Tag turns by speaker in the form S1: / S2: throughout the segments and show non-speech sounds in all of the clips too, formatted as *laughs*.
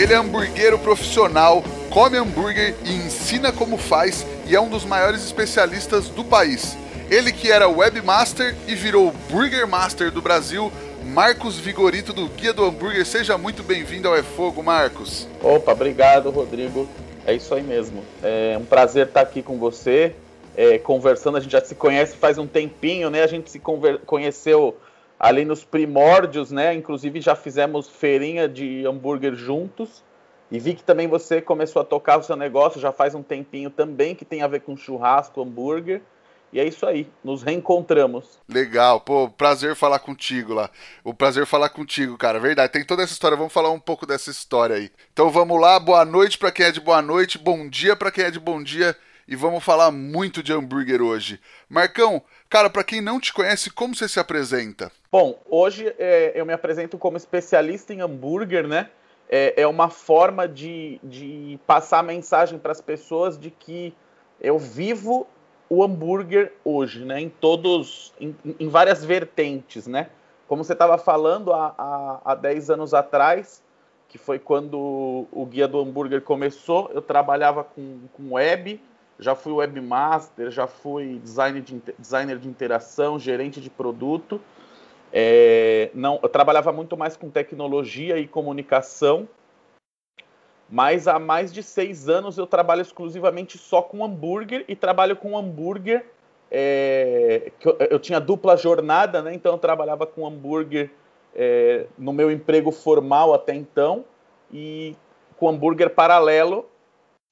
S1: Ele é hamburguero profissional, come hambúrguer e ensina como faz e é um dos maiores especialistas do país. Ele que era webmaster e virou Burger Master do Brasil, Marcos Vigorito do Guia do Hambúrguer. Seja muito bem-vindo ao É Fogo, Marcos.
S2: Opa, obrigado, Rodrigo. É isso aí mesmo. É um prazer estar aqui com você, é, conversando. A gente já se conhece faz um tempinho, né? A gente se conheceu ali nos primórdios, né? Inclusive já fizemos feirinha de hambúrguer juntos. E vi que também você começou a tocar o seu negócio já faz um tempinho também, que tem a ver com churrasco, hambúrguer. E é isso aí, nos reencontramos.
S1: Legal, pô, prazer falar contigo lá. O prazer falar contigo, cara. Verdade, tem toda essa história. Vamos falar um pouco dessa história aí. Então vamos lá, boa noite para quem é de boa noite, bom dia para quem é de bom dia e vamos falar muito de hambúrguer hoje. Marcão, cara, para quem não te conhece, como você se apresenta?
S2: Bom, hoje é, eu me apresento como especialista em hambúrguer, né? É, é uma forma de, de passar a mensagem para as pessoas de que eu vivo o hambúrguer hoje, né? Em todos, em, em várias vertentes, né? Como você estava falando há, há, há 10 anos atrás, que foi quando o Guia do Hambúrguer começou, eu trabalhava com, com web, já fui webmaster, já fui designer de, designer de interação, gerente de produto. É, não, eu trabalhava muito mais com tecnologia e comunicação, mas há mais de seis anos eu trabalho exclusivamente só com hambúrguer e trabalho com hambúrguer. É, eu, eu, tinha dupla jornada, né? Então eu trabalhava com hambúrguer é, no meu emprego formal até então e com hambúrguer paralelo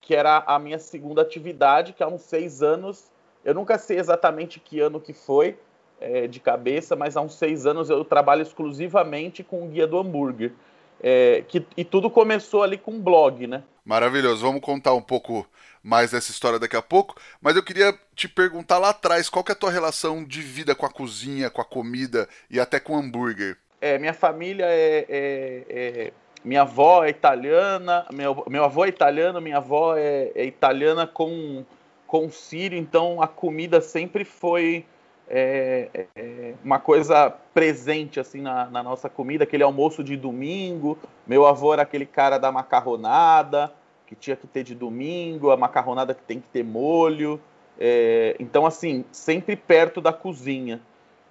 S2: que era a minha segunda atividade, que há uns seis anos, eu nunca sei exatamente que ano que foi, é, de cabeça, mas há uns seis anos eu trabalho exclusivamente com o Guia do Hambúrguer. É, que, e tudo começou ali com um blog, né?
S1: Maravilhoso. Vamos contar um pouco mais dessa história daqui a pouco, mas eu queria te perguntar lá atrás, qual que é a tua relação de vida com a cozinha, com a comida e até com o hambúrguer?
S2: É, minha família é, é, é minha avó é italiana, meu, meu avô é italiano, minha avó é, é italiana com, com sírio, então a comida sempre foi é, é, uma coisa presente assim na, na, nossa comida, aquele almoço de domingo. Meu avô era aquele cara da macarronada, que tinha que ter de domingo, a macarronada que tem que ter molho. É, então, assim, sempre perto da cozinha.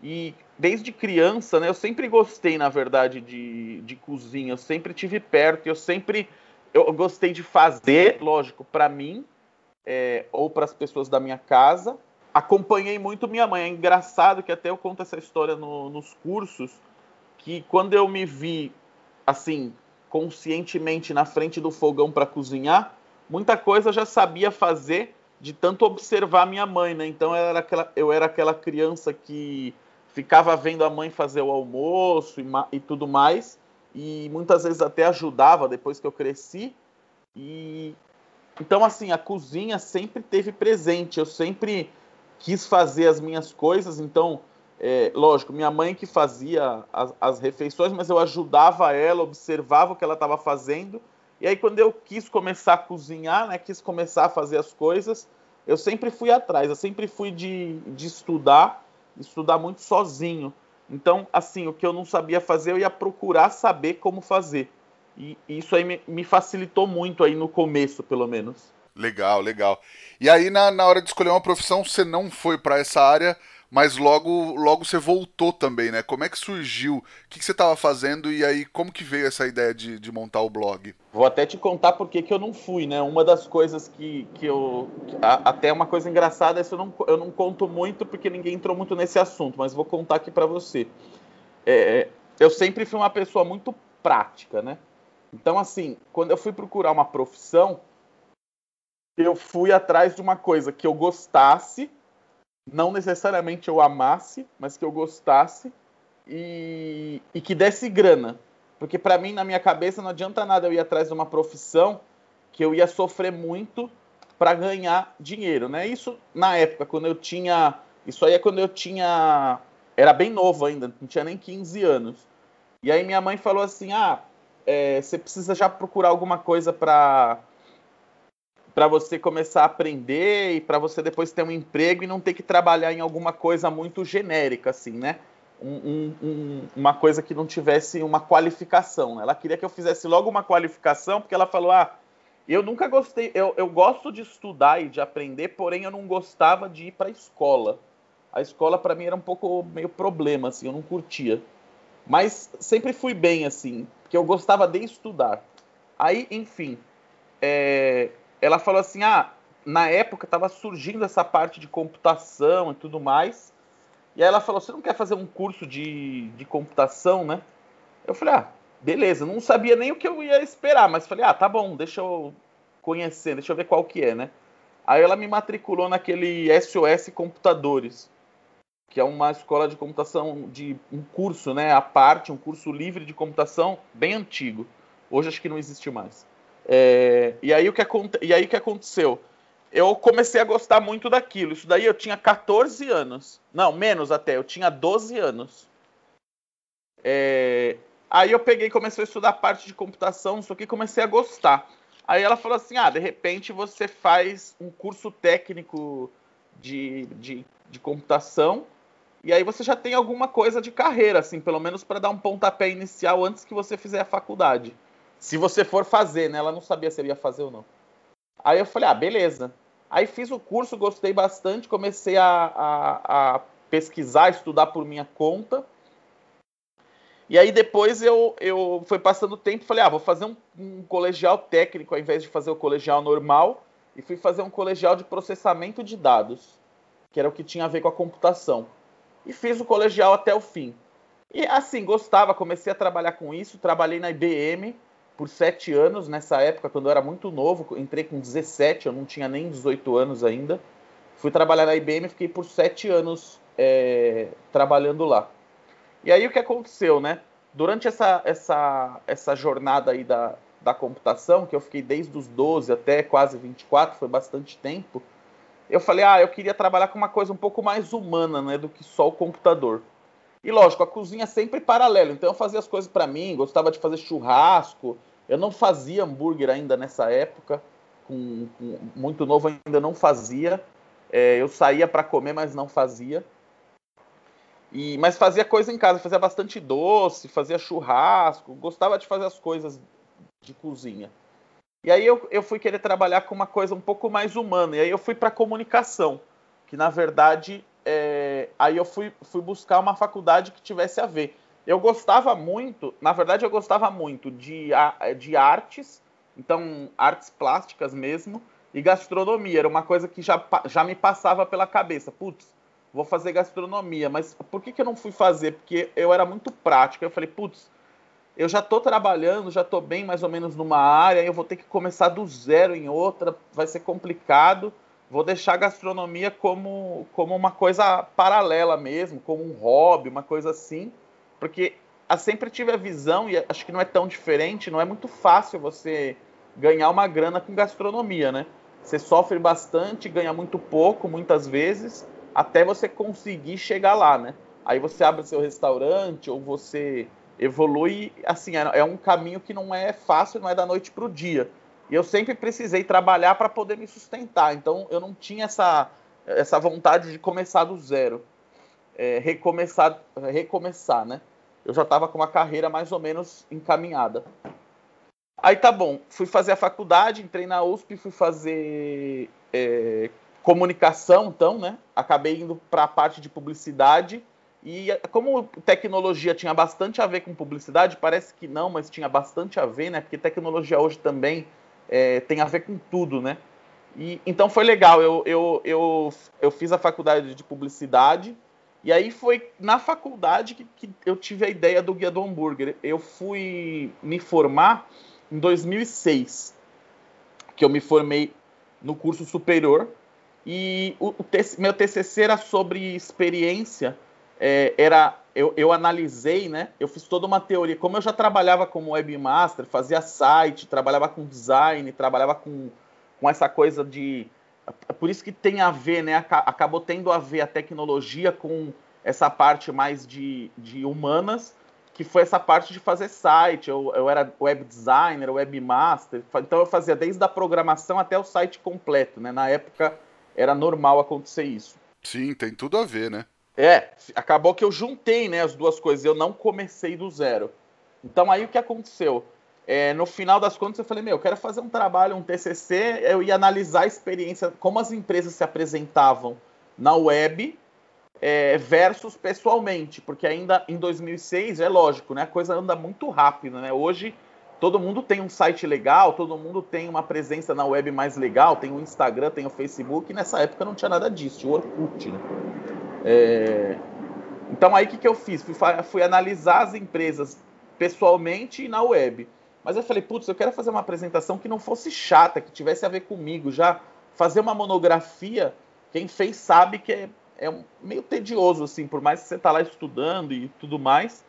S2: E desde criança, né, eu sempre gostei, na verdade, de, de cozinha. Eu sempre tive perto, eu sempre eu gostei de fazer, lógico, para mim é, ou para as pessoas da minha casa. Acompanhei muito minha mãe. É engraçado que até eu conto essa história no, nos cursos, que quando eu me vi assim conscientemente na frente do fogão para cozinhar, muita coisa eu já sabia fazer de tanto observar minha mãe, né? Então eu era aquela, eu era aquela criança que ficava vendo a mãe fazer o almoço e, e, tudo mais, e muitas vezes até ajudava depois que eu cresci. E então assim, a cozinha sempre teve presente, eu sempre quis fazer as minhas coisas, então é, lógico, minha mãe que fazia as, as, refeições, mas eu ajudava ela, observava o que ela estava fazendo. E aí, quando eu quis começar a cozinhar, né, quis começar a fazer as coisas, eu sempre fui atrás, eu sempre fui de, de estudar estudar muito sozinho. Então, assim, o que eu não sabia fazer, eu ia procurar saber como fazer. E isso aí me, me facilitou muito aí no começo, pelo menos.
S1: Legal, legal. E aí, na, na hora de escolher uma profissão, você não foi para essa área, mas logo logo você voltou também, né? Como é que surgiu? O que, que você estava fazendo e aí como que veio essa ideia de, de montar o blog?
S2: Vou até te contar por que, eu não fui, né? Uma das coisas que, que eu. A, até uma coisa engraçada, isso eu não, eu não conto muito porque ninguém entrou muito nesse assunto, mas vou contar aqui para você. É, eu sempre fui uma pessoa muito prática, né? Então, assim, quando eu fui procurar uma profissão, eu fui atrás de uma coisa que eu gostasse não necessariamente eu amasse, mas que eu gostasse e, e que desse grana. Porque para mim, na minha cabeça, não adianta nada eu ir atrás de uma profissão que eu ia sofrer muito para ganhar dinheiro, né? Isso na época, quando eu tinha. Isso aí é quando eu tinha. Era bem novo ainda, não tinha nem 15 anos. E aí minha mãe falou assim: ah, é, você precisa já procurar alguma coisa para para você começar a aprender e para você depois ter um emprego e não ter que trabalhar em alguma coisa muito genérica, assim, né? Um, um, uma coisa que não tivesse uma qualificação. Ela queria que eu fizesse logo uma qualificação, porque ela falou: ah, eu nunca gostei, eu, eu gosto de estudar e de aprender, porém eu não gostava de ir para a escola. A escola para mim era um pouco meio problema, assim, eu não curtia. Mas sempre fui bem, assim, porque eu gostava de estudar. Aí, enfim, é, ela falou assim: ah, na época estava surgindo essa parte de computação e tudo mais. E aí ela falou: você não quer fazer um curso de, de computação, né? Eu falei: ah, beleza. Não sabia nem o que eu ia esperar, mas falei: ah, tá bom, deixa eu conhecer, deixa eu ver qual que é, né? Aí ela me matriculou naquele SOS Computadores, que é uma escola de computação de um curso, né, à parte, um curso livre de computação bem antigo. Hoje acho que não existe mais. É, e, aí o que, e aí o que aconteceu? Eu comecei a gostar muito daquilo. Isso daí eu tinha 14 anos. Não, menos até, eu tinha 12 anos. É, aí eu peguei comecei a estudar parte de computação, só que comecei a gostar. Aí ela falou assim: ah, de repente você faz um curso técnico de, de, de computação e aí você já tem alguma coisa de carreira, assim, pelo menos para dar um pontapé inicial antes que você fizer a faculdade. Se você for fazer, né? Ela não sabia se eu ia fazer ou não. Aí eu falei, ah, beleza. Aí fiz o curso, gostei bastante, comecei a, a, a pesquisar, estudar por minha conta. E aí depois eu, eu fui passando o tempo falei, ah, vou fazer um, um, colegial técnico ao invés de fazer o colegial normal. E fui fazer um colegial de processamento de dados, que era o que tinha a ver com a computação. E fiz o colegial até o fim. E assim, gostava, comecei a trabalhar com isso, trabalhei na IBM, por sete anos nessa época, quando eu era muito novo, entrei com 17, eu não tinha nem 18 anos ainda. Fui trabalhar na IBM e fiquei por sete anos é, trabalhando lá. E aí o que aconteceu, né? Durante essa, essa, essa jornada aí da, da computação, que eu fiquei desde os 12 até quase 24, foi bastante tempo, eu falei, ah, eu queria trabalhar com uma coisa um pouco mais humana, né, do que só o computador. E lógico, a cozinha é sempre paralelo. Então eu fazia as coisas para mim, gostava de fazer churrasco. Eu não fazia hambúrguer ainda nessa época, com, com muito novo ainda não fazia. É, eu saía para comer, mas não fazia. E, mas fazia coisa em casa, fazia bastante doce, fazia churrasco, gostava de fazer as coisas de cozinha. E aí eu, eu fui querer trabalhar com uma coisa um pouco mais humana. E aí eu fui para comunicação, que na verdade é, aí eu fui, fui buscar uma faculdade que tivesse a ver. Eu gostava muito, na verdade eu gostava muito de, de artes, então artes plásticas mesmo, e gastronomia. Era uma coisa que já, já me passava pela cabeça. Putz, vou fazer gastronomia, mas por que, que eu não fui fazer? Porque eu era muito prático. Eu falei, putz, eu já estou trabalhando, já estou bem mais ou menos numa área, eu vou ter que começar do zero em outra, vai ser complicado vou deixar a gastronomia como, como uma coisa paralela mesmo, como um hobby, uma coisa assim, porque eu sempre tive a visão, e acho que não é tão diferente, não é muito fácil você ganhar uma grana com gastronomia, né? Você sofre bastante, ganha muito pouco, muitas vezes, até você conseguir chegar lá, né? Aí você abre seu restaurante ou você evolui, assim, é, é um caminho que não é fácil, não é da noite para o dia. E eu sempre precisei trabalhar para poder me sustentar. Então eu não tinha essa, essa vontade de começar do zero. É, recomeçar, recomeçar, né? Eu já estava com uma carreira mais ou menos encaminhada. Aí tá bom, fui fazer a faculdade, entrei na USP, fui fazer é, comunicação, então, né? Acabei indo para a parte de publicidade. E como tecnologia tinha bastante a ver com publicidade, parece que não, mas tinha bastante a ver, né? Porque tecnologia hoje também é, tem a ver com tudo, né? E, então foi legal, eu, eu, eu, eu fiz a faculdade de publicidade, e aí foi na faculdade que, que eu tive a ideia do Guia do Hambúrguer. Eu fui me formar em 2006, que eu me formei no curso superior, e o, o meu TCC era sobre experiência é, era eu, eu, analisei, né? Eu fiz toda uma teoria. Como eu já trabalhava como webmaster, fazia site, trabalhava com design, trabalhava com, com essa coisa de. É por isso que tem a ver, né? Acabou tendo a ver a tecnologia com essa parte mais de, de humanas, que foi essa parte de fazer site. Eu, eu era web designer, webmaster, então eu fazia desde a programação até o site completo, né? Na época era normal acontecer isso.
S1: Sim, tem tudo a ver, né?
S2: É, acabou que eu juntei né, as duas coisas, eu não comecei do zero. Então aí o que aconteceu? É, no final das contas eu falei, meu, eu quero fazer um trabalho, um TCC, eu ia analisar a experiência, como as empresas se apresentavam na web é, versus pessoalmente, porque ainda em 2006, é lógico, né, a coisa anda muito rápido, né? Hoje todo mundo tem um site legal, todo mundo tem uma presença na web mais legal, tem o Instagram, tem o Facebook, nessa época não tinha nada disso, o Orkut, né? É... Então aí o que, que eu fiz? Fui, fui, analisar as empresas pessoalmente e na web. Mas eu falei, putz, eu quero fazer uma apresentação que não fosse chata, que tivesse a ver comigo. Já fazer uma monografia, quem fez sabe que é, é meio tedioso, assim, por mais que você está lá estudando e tudo mais,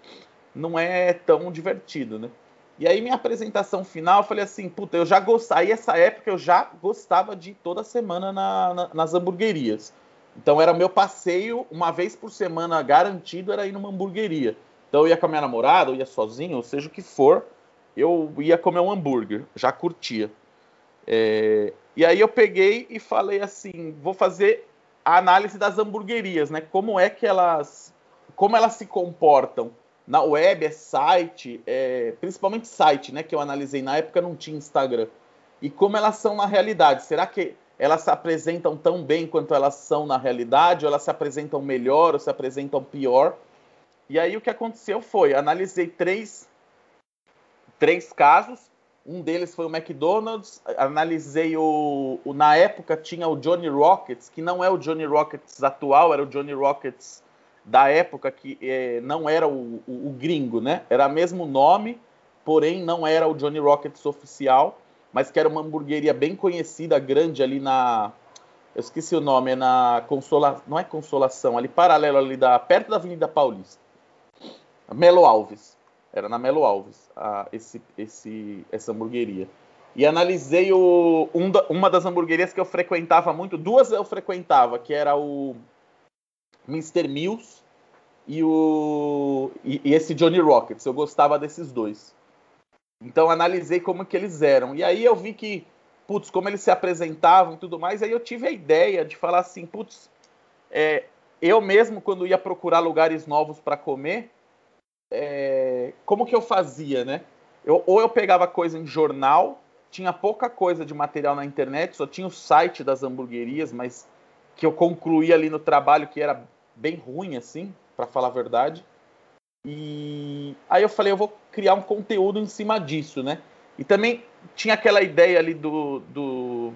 S2: não é tão divertido, né? E aí minha apresentação final, eu falei assim, puta, eu já gostava, aí essa época eu já gostava de ir toda semana na, na, nas hamburguerias. Então era meu passeio, uma vez por semana garantido, era ir numa hamburgueria. Então eu ia com a minha namorada, eu ia sozinho, ou seja o que for, eu ia comer um hambúrguer, já curtia. É... E aí eu peguei e falei assim, vou fazer a análise das hamburguerias, né? Como é que elas, como elas se comportam na web, é site, é... principalmente site, né? Que eu analisei na época não tinha Instagram. E como elas são na realidade. Será que elas se apresentam tão bem quanto elas são na realidade, ou elas se apresentam melhor ou se apresentam pior. E aí o que aconteceu foi, analisei três, três casos, um deles foi o McDonald's, analisei o, o, Na época tinha o Johnny Rockets, que não é o Johnny Rockets atual, era o Johnny Rockets da época que é, não era o, o, o gringo, né? Era o mesmo nome, porém não era o Johnny Rockets oficial mas que era uma hamburgueria bem conhecida, grande ali na. Eu esqueci o nome, é na Consola. Não é Consolação, ali paralelo ali da. perto da Avenida Paulista. Melo Alves. Era na Melo Alves, a, esse, esse, essa hamburgueria. E analisei o, um da, uma das hamburguerias que eu frequentava muito, duas eu frequentava, que era o Mr. Mills e, o, e, e esse Johnny Rockets. Eu gostava desses dois. Então analisei como que eles eram. E aí eu vi que, putz, como eles se apresentavam e tudo mais, aí eu tive a ideia de falar assim, putz, é, eu mesmo quando ia procurar lugares novos para comer, é, como que eu fazia, né? Eu, ou eu pegava coisa em jornal, tinha pouca coisa de material na internet, só tinha o site das hamburguerias, mas que eu concluí ali no trabalho que era bem ruim, assim, para falar a verdade. E aí eu falei, eu vou criar um conteúdo em cima disso, né? E também tinha aquela ideia ali do, do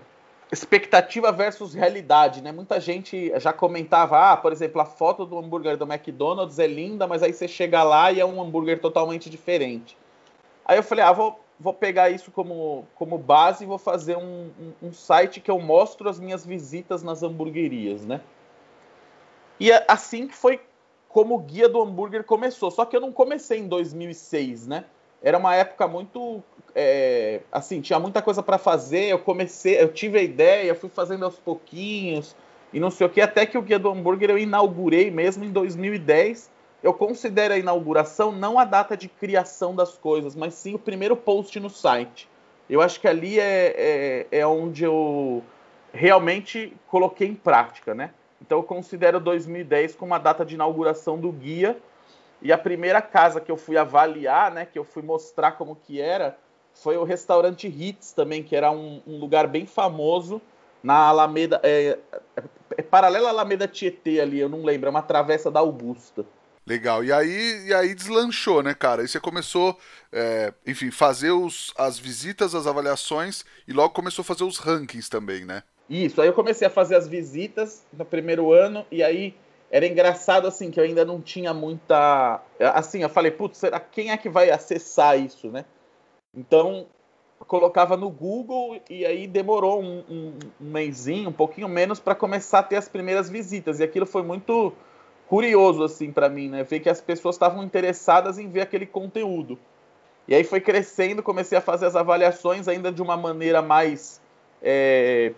S2: expectativa versus realidade, né? Muita gente já comentava, ah, por exemplo, a foto do hambúrguer do McDonald's é linda, mas aí você chega lá e é um hambúrguer totalmente diferente. Aí eu falei, ah, vou, vou pegar isso como, como base e vou fazer um, um, um site que eu mostro as minhas visitas nas hamburguerias, né? E assim que foi como o guia do hambúrguer começou. Só que eu não comecei em 2006, né? Era uma época muito. É, assim, tinha muita coisa para fazer. Eu comecei, eu tive a ideia, fui fazendo aos pouquinhos e não sei o que. Até que o guia do hambúrguer eu inaugurei mesmo em 2010. Eu considero a inauguração não a data de criação das coisas, mas sim o primeiro post no site. Eu acho que ali é, é, é onde eu realmente coloquei em prática, né? Então eu considero 2010 como a data de inauguração do guia. E a primeira casa que eu fui avaliar, né, que eu fui mostrar como que era, foi o restaurante Hits também, que era um, um lugar bem famoso na Alameda, é, é, é paralela à Alameda Tietê ali, eu não lembro, é uma travessa da Augusta.
S1: Legal. E aí, e aí deslanchou, né, cara? Aí você começou, é, enfim, fazer os, as visitas, as avaliações e logo começou a fazer os rankings também, né?
S2: Isso, aí eu comecei a fazer as visitas no primeiro ano, e aí era engraçado assim, que eu ainda não tinha muita. Assim, eu falei, putz, será quem é que vai acessar isso, né? Então, colocava no Google e aí demorou um, um, um mêsinho, um pouquinho menos, para começar a ter as primeiras visitas. E aquilo foi muito curioso assim para mim, né? Ver que as pessoas estavam interessadas em ver aquele conteúdo. E aí foi crescendo, comecei a fazer as avaliações ainda de uma maneira mais é,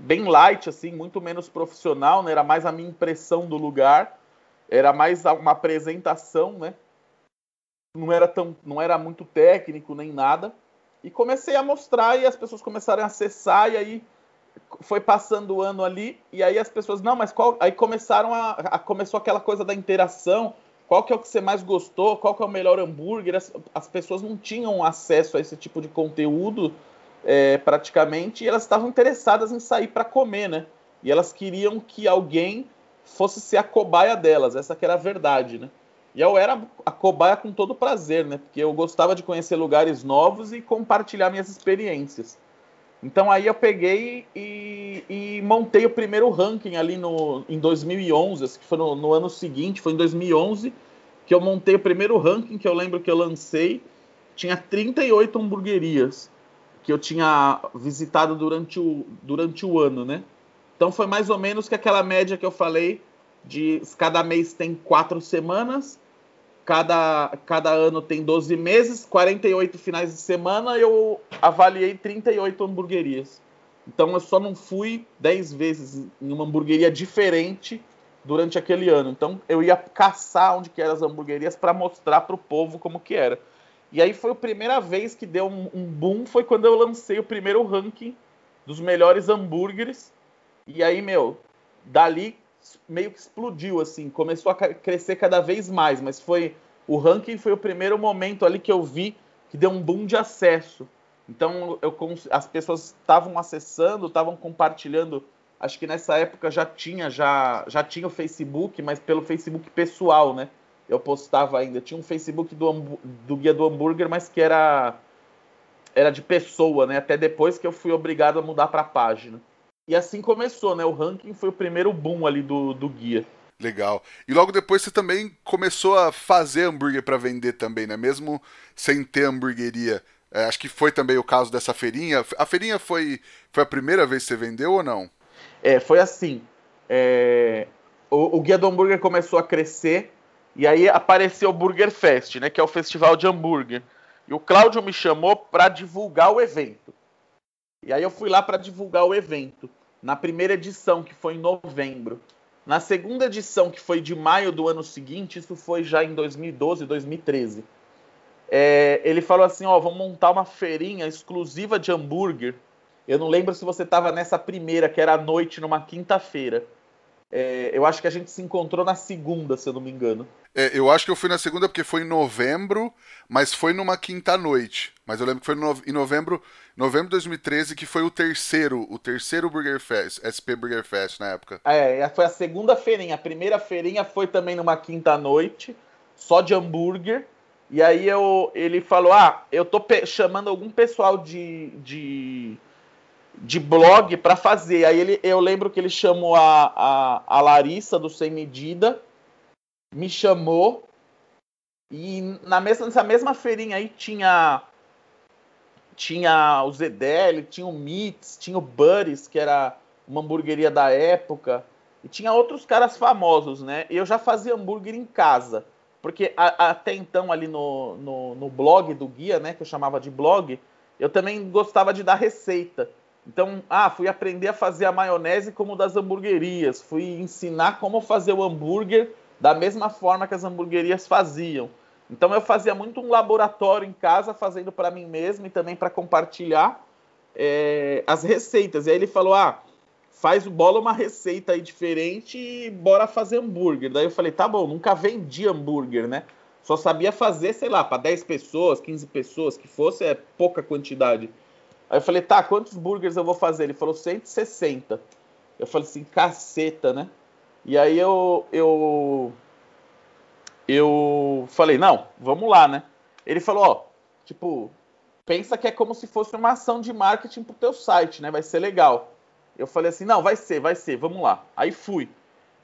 S2: bem light, assim, muito menos profissional, né? Era mais a minha impressão do lugar, era mais uma apresentação, né? Não era tão, não era muito técnico nem nada. E comecei a mostrar e as pessoas começaram a acessar e aí foi passando o ano ali e aí as pessoas não, mas qual? Aí começaram a, a começou aquela coisa da interação. Qual que é o que você mais gostou? Qual que é o melhor hambúrguer? As, as pessoas não tinham acesso a esse tipo de conteúdo é, praticamente, e elas estavam interessadas em sair para comer, né? E elas queriam que alguém fosse ser a cobaia delas, essa que era a verdade, né? E eu era a cobaia com todo prazer, né? Porque eu gostava de conhecer lugares novos e compartilhar minhas experiências. Então aí eu peguei e, e montei o primeiro ranking ali no, em 2011, que foi no, no ano seguinte, foi em 2011 que eu montei o primeiro ranking que eu lembro que eu lancei. Tinha 38 hamburguerias que eu tinha visitado durante o, durante o ano, né? Então foi mais ou menos que aquela média que eu falei de cada mês tem quatro semanas, cada, cada ano tem 12 meses, 48 finais de semana, eu avaliei 38 hamburguerias. Então eu só não fui 10 vezes em uma hamburgueria diferente durante aquele ano. Então eu ia caçar onde que eram as hamburguerias para mostrar para o povo como que era. E aí foi a primeira vez que deu um, um, boom, foi quando eu lancei o primeiro ranking dos melhores hambúrgueres. E aí, meu, dali meio que explodiu, assim, começou a crescer cada vez mais, mas foi o ranking foi o primeiro momento ali que eu vi que deu um boom de acesso. Então eu, as pessoas estavam acessando, estavam compartilhando. Acho que nessa época já tinha já, já tinha o Facebook, mas pelo Facebook pessoal, né? Eu postava ainda. Tinha um Facebook do, do Guia do Hambúrguer, mas que era era de pessoa, né? Até depois que eu fui obrigado a mudar para a página. E assim começou, né? O ranking foi o primeiro boom ali do, do guia.
S1: Legal. E logo depois você também começou a fazer hambúrguer para vender também, né? Mesmo sem ter hamburgueria. É, acho que foi também o caso dessa feirinha. A feirinha foi, foi a primeira vez que você vendeu ou não?
S2: É, foi assim. É... O, o guia do hambúrguer começou a crescer e aí apareceu o Burger Fest, né, que é o festival de hambúrguer. E o Cláudio me chamou para divulgar o evento. E aí eu fui lá para divulgar o evento. Na primeira edição, que foi em novembro. Na segunda edição, que foi de maio do ano seguinte, isso foi já em 2012, 2013. É, ele falou assim: ó, vamos montar uma feirinha exclusiva de hambúrguer. Eu não lembro se você estava nessa primeira, que era à noite, numa quinta-feira. É, eu acho que a gente se encontrou na segunda, se eu não me engano.
S1: É, eu acho que eu fui na segunda porque foi em novembro, mas foi numa quinta-noite. Mas eu lembro que foi no, em novembro, novembro de 2013 que foi o terceiro, o terceiro Burger Fest, SP Burger Fest na época.
S2: É, foi a segunda feirinha. A primeira feirinha foi também numa quinta-noite, só de hambúrguer. E aí eu, ele falou: Ah, eu tô chamando algum pessoal de, de de blog para fazer. Aí ele, eu lembro que ele chamou a, a, a Larissa do Sem Medida, me chamou e na mesma, nessa mesma feirinha aí tinha tinha o Zedel, tinha o Mits, tinha o Buddies, que era uma hamburgueria da época, e tinha outros caras famosos, né? E eu já fazia hambúrguer em casa, porque a, até então ali no, no, no blog do guia, né, que eu chamava de blog, eu também gostava de dar receita. Então, ah, fui aprender a fazer a maionese como das hamburguerias, fui ensinar como fazer o hambúrguer da mesma forma que as hamburguerias faziam. Então eu fazia muito um laboratório em casa, fazendo para mim mesmo e também para compartilhar é, as receitas. E aí ele falou: ah, faz bola uma receita aí diferente e bora fazer hambúrguer. Daí eu falei: tá bom, nunca vendi hambúrguer, né? Só sabia fazer, sei lá, para 10 pessoas, 15 pessoas, que fosse, é pouca quantidade. Aí eu falei, tá, quantos burgers eu vou fazer? Ele falou 160. Eu falei assim, caceta, né? E aí eu, eu, eu falei, não, vamos lá, né? Ele falou, ó, tipo, pensa que é como se fosse uma ação de marketing pro teu site, né? Vai ser legal. Eu falei assim, não, vai ser, vai ser, vamos lá. Aí fui.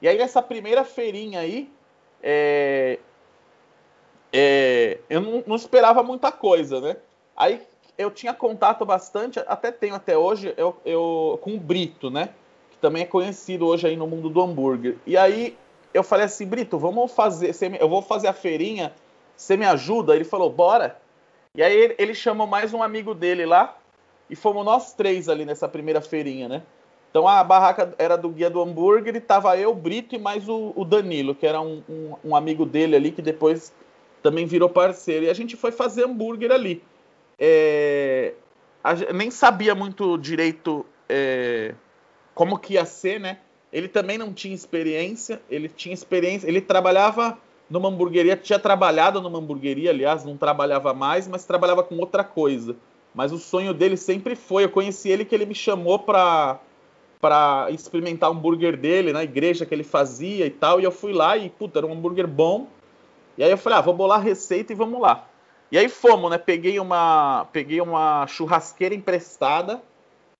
S2: E aí nessa primeira feirinha aí, é, é, eu não, não, esperava muita coisa, né? Aí eu tinha contato bastante, até tenho até hoje, eu, eu, com o Brito, né? Que também é conhecido hoje aí no mundo do hambúrguer. E aí eu falei assim, Brito, vamos fazer, eu vou fazer a feirinha, você me ajuda? Ele falou, bora. E aí ele, ele chamou mais um amigo dele lá, e fomos nós três ali nessa primeira feirinha, né? Então a barraca era do guia do hambúrguer e tava eu, Brito e mais o, o Danilo, que era um, um, um, amigo dele ali, que depois também virou parceiro. E a gente foi fazer hambúrguer ali. É, nem sabia muito direito é, como que ia ser, né? Ele também não tinha experiência, ele tinha experiência, ele trabalhava numa hamburgueria, tinha trabalhado numa hamburgueria, aliás, não trabalhava mais, mas trabalhava com outra coisa. Mas o sonho dele sempre foi, eu conheci ele que ele me chamou para para experimentar o hambúrguer dele na igreja que ele fazia e tal, e eu fui lá e puta, era um hambúrguer bom. E aí eu falei: "Ah, vou bolar a receita e vamos lá". E aí fomos, né? Peguei uma peguei uma churrasqueira emprestada.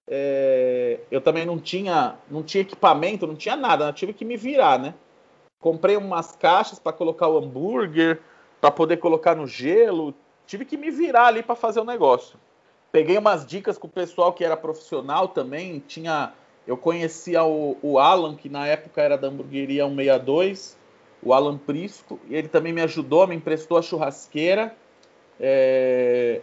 S2: É, eu também não tinha não tinha equipamento, não tinha nada, né? tive que me virar, né? Comprei umas caixas para colocar o hambúrguer, para poder colocar no gelo, tive que me virar ali para fazer o negócio. Peguei umas dicas com o pessoal que era profissional também. Tinha, eu conhecia o, o Alan, que na época era da hamburgueria 162, o Alan Prisco, e ele também me ajudou, me emprestou a churrasqueira. É...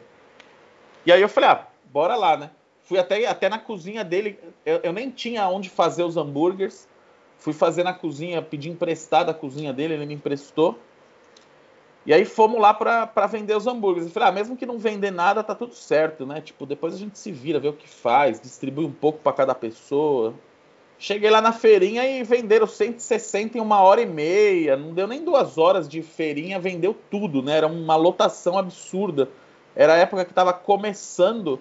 S2: E aí eu falei, ah, bora lá, né? Fui até, até na cozinha dele, eu, eu nem tinha onde fazer os hambúrgueres. Fui fazer na cozinha, pedi emprestado a cozinha dele, ele me emprestou. E aí fomos lá para vender os hambúrgueres. Eu falei, ah, mesmo que não vender nada, tá tudo certo, né? Tipo, depois a gente se vira, vê o que faz, distribui um pouco para cada pessoa. Cheguei lá na feirinha e venderam 160 em uma hora e meia. Não deu nem duas horas de feirinha, vendeu tudo, né? Era uma lotação absurda. Era a época que estava começando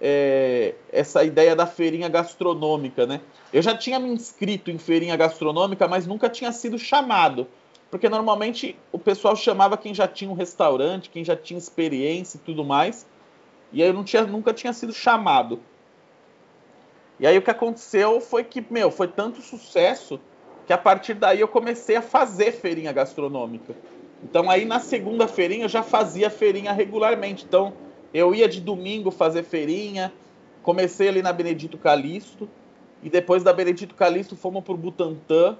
S2: é, essa ideia da feirinha gastronômica, né? Eu já tinha me inscrito em feirinha gastronômica, mas nunca tinha sido chamado porque normalmente o pessoal chamava quem já tinha um restaurante, quem já tinha experiência e tudo mais, e eu tinha, nunca tinha sido chamado. E aí o que aconteceu foi que, meu, foi tanto sucesso que a partir daí eu comecei a fazer feirinha gastronômica. Então aí na segunda feirinha eu já fazia feirinha regularmente. Então eu ia de domingo fazer feirinha, comecei ali na Benedito Calixto, e depois da Benedito Calixto fomos pro Butantã,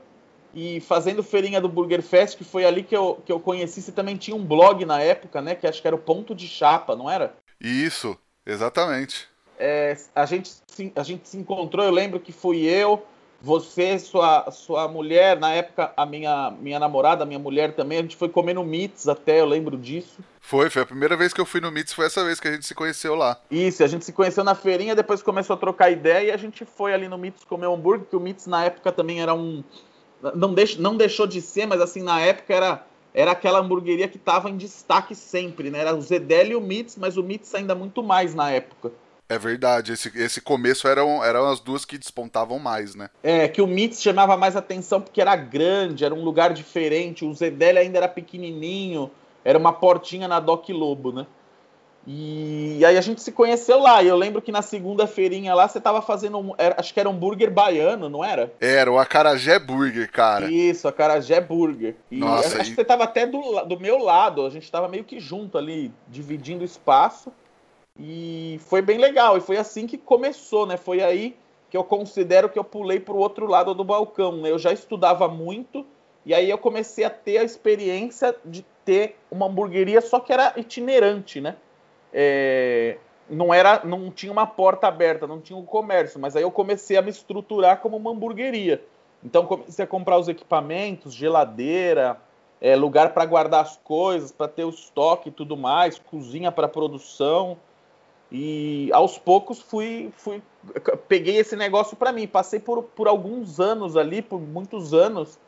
S2: e fazendo feirinha do Burger Fest, que foi ali que eu, que eu conheci. Você também tinha um blog na época, né? Que acho que era o Ponto de Chapa, não era?
S1: Isso, exatamente.
S2: É, a, gente, a gente se encontrou, eu lembro que fui eu, você, sua, sua mulher, na época a minha, minha namorada, minha mulher também, a gente foi comer no Mits até, eu lembro disso.
S1: Foi, foi a primeira vez que eu fui no Mits, foi essa vez que a gente se conheceu lá.
S2: Isso, a gente se conheceu na feirinha, depois começou a trocar ideia e a gente foi ali no Mits comer um hambúrguer, que o Mits na época também era um, não, deix, não deixou de ser, mas assim, na época era, era aquela hamburgueria que estava em destaque sempre, né? Era o Zedel e o Mitz, mas o Mitz ainda muito mais na época.
S1: É verdade, esse, esse começo eram, eram as duas que despontavam mais, né?
S2: É, que o Mitz chamava mais atenção porque era grande, era um lugar diferente, o Zedel ainda era pequenininho, era uma portinha na Doc Lobo, né? E aí a gente se conheceu lá. E eu lembro que na segunda-feirinha lá você tava fazendo um. Era, acho que era um burger baiano, não era?
S1: Era, o Acarajé Burger, cara.
S2: Isso, Acarajé Burger. E Nossa, acho e... que você tava até do, do meu lado. A gente tava meio que junto ali, dividindo espaço. E foi bem legal. E foi assim que começou, né? Foi aí que eu considero que eu pulei pro outro lado do balcão. Né? Eu já estudava muito. E aí eu comecei a ter a experiência de ter uma hamburgueria, só que era itinerante, né? é, não era, não tinha uma porta aberta, não tinha um comércio, mas aí eu comecei a me estruturar como uma hamburgueria. Então comecei a comprar os equipamentos, geladeira, é, lugar para guardar as coisas, para ter o estoque e tudo mais, cozinha para produção. E aos poucos fui, fui peguei esse negócio para mim. Passei por, por alguns anos ali, por muitos anos,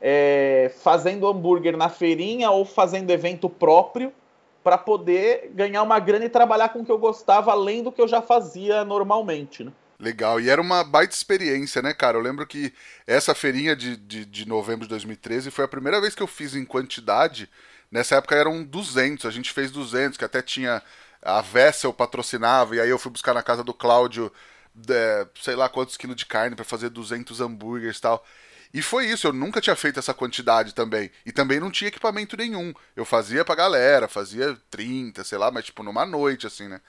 S2: é, fazendo hambúrguer na feirinha ou fazendo evento próprio para poder ganhar uma grana e trabalhar com o que eu gostava, além do que eu já fazia normalmente, né?
S1: Legal, e era uma baita experiência, né, cara? Eu lembro que essa feirinha de, de, de, novembro de 2013 foi a primeira vez que eu fiz em quantidade. Nessa época eram 200, a gente fez 200, que até tinha. A Vessel patrocinava, e aí eu fui buscar na casa do Cláudio, é, sei lá quantos quilos de carne para fazer 200 hambúrgueres e tal. E foi isso, eu nunca tinha feito essa quantidade também. E também não tinha equipamento nenhum. Eu fazia pra galera, fazia 30, sei lá, mas tipo numa noite, assim, né?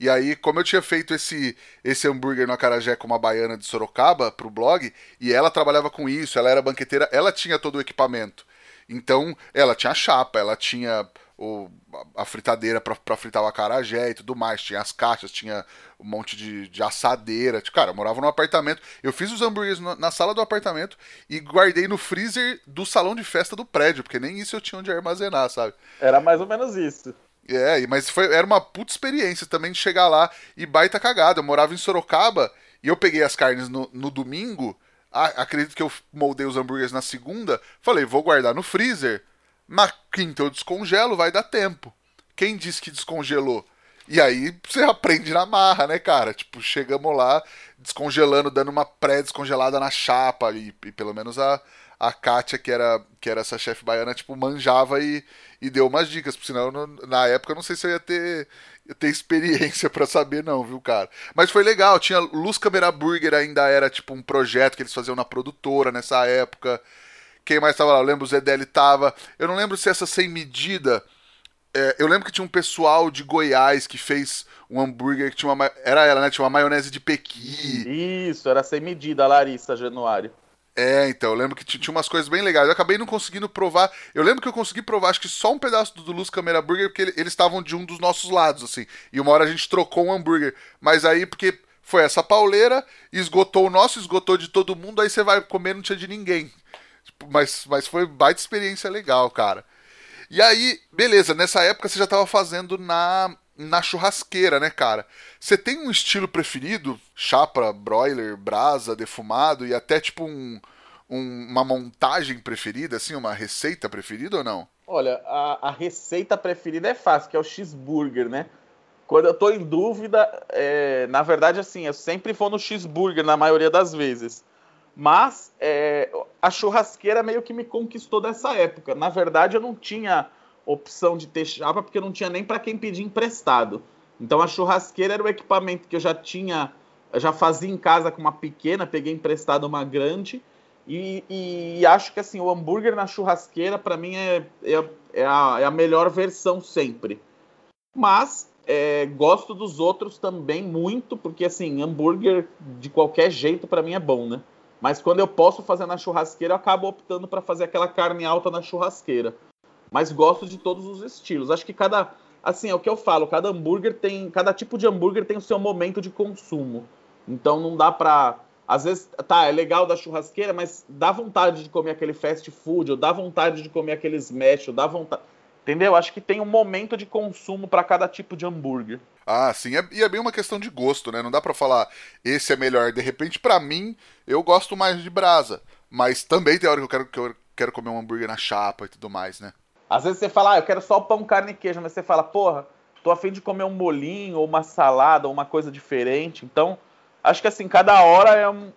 S1: E aí, como eu tinha feito esse, esse hambúrguer no Acarajé com uma baiana de Sorocaba pro blog, e ela trabalhava com isso, ela era banqueteira, ela tinha todo o equipamento. Então, ela tinha chapa, ela tinha o, a fritadeira para fritar o acarajé e tudo mais. Tinha as caixas, tinha um monte de, de assadeira. Cara, eu morava num apartamento. Eu fiz os hambúrgueres na, sala do apartamento e guardei no freezer do salão de festa do prédio, porque nem isso eu tinha onde armazenar, sabe?
S2: Era mais ou menos isso.
S1: É, mas foi, era uma puta experiência também de chegar lá e baita cagada. Eu morava em Sorocaba e eu peguei as carnes no, no domingo. acredito que eu moldei os hambúrgueres na segunda. Falei, vou guardar no freezer na quinta eu descongelo, vai dar tempo. Quem disse que descongelou? E aí você aprende na marra, né, cara? Tipo, chegamos lá descongelando, dando uma pré-descongelada na chapa. E, e, pelo menos a, a Kátia, que era, que era essa chefe baiana, tipo, manjava e, e deu umas dicas. Porque senão, na época, eu não sei se eu ia ter, ia ter experiência *laughs* para saber, não, viu, cara? Mas foi legal. Tinha Luz Câmera Burger, ainda era tipo um projeto que eles faziam na produtora nessa época. Quem mais tava lá? Eu lembro o Zedeli tava. Eu não lembro se essa sem medida. É, eu lembro que tinha um pessoal de Goiás que fez um hambúrguer que tinha uma. Era ela, né? Tinha uma maionese de pequi.
S2: Isso, era sem medida, Larissa Januário.
S1: É, então, eu lembro que tinha umas coisas bem legais. Eu acabei não conseguindo provar. Eu lembro que eu consegui provar, acho que só um pedaço do Luz Câmera Burger, porque eles estavam de um dos nossos lados, assim. E uma hora a gente trocou um hambúrguer. Mas aí, porque foi essa pauleira, esgotou o nosso, esgotou de todo mundo, aí você vai comer não tinha de ninguém. Tipo, mas, mas foi baita experiência legal, cara. E aí, beleza, nessa época você já tava fazendo na, na churrasqueira, né, cara? Você tem um estilo preferido? Chapa, broiler, brasa, defumado e até tipo um, um, uma montagem preferida, assim, uma receita preferida ou não?
S2: Olha, a, a receita preferida é fácil, que é o cheeseburger, né? Quando eu tô em dúvida, é, na verdade, assim, eu sempre vou no cheeseburger na maioria das vezes. Mas é, a churrasqueira meio que me conquistou dessa época. Na verdade, eu não tinha opção de ter chapa porque eu não tinha nem para quem pedir emprestado. Então a churrasqueira era o equipamento que eu já tinha, eu já fazia em casa com uma pequena, peguei emprestado uma grande. E, e acho que assim, o hambúrguer na churrasqueira, para mim, é, é, é, a, é, a, melhor versão sempre. Mas é, gosto dos outros também muito, porque assim, hambúrguer de qualquer jeito para mim é bom, né? Mas quando eu posso fazer na churrasqueira, eu acabo optando para fazer aquela carne alta na churrasqueira. Mas gosto de todos os estilos. Acho que cada. Assim, é o que eu falo, cada hambúrguer tem. Cada tipo de hambúrguer tem o seu momento de consumo. Então não dá pra. Às vezes, tá, é legal da churrasqueira, mas dá vontade de comer aquele fast food, ou dá vontade de comer aquele smash, ou dá vontade. Entendeu? Acho que tem um momento de consumo para cada tipo de hambúrguer.
S1: Ah, sim. É, e é bem uma questão de gosto, né? Não dá para falar esse é melhor. De repente, para mim, eu gosto mais de brasa. Mas também tem hora que eu quero, que eu quero comer um hambúrguer na chapa e tudo mais, né?
S2: Às vezes você fala, ah, eu quero só pão, carne e queijo, mas você fala, porra, tô afim de comer um molinho, ou uma salada, ou uma coisa diferente. Então, acho que assim, cada hora é um.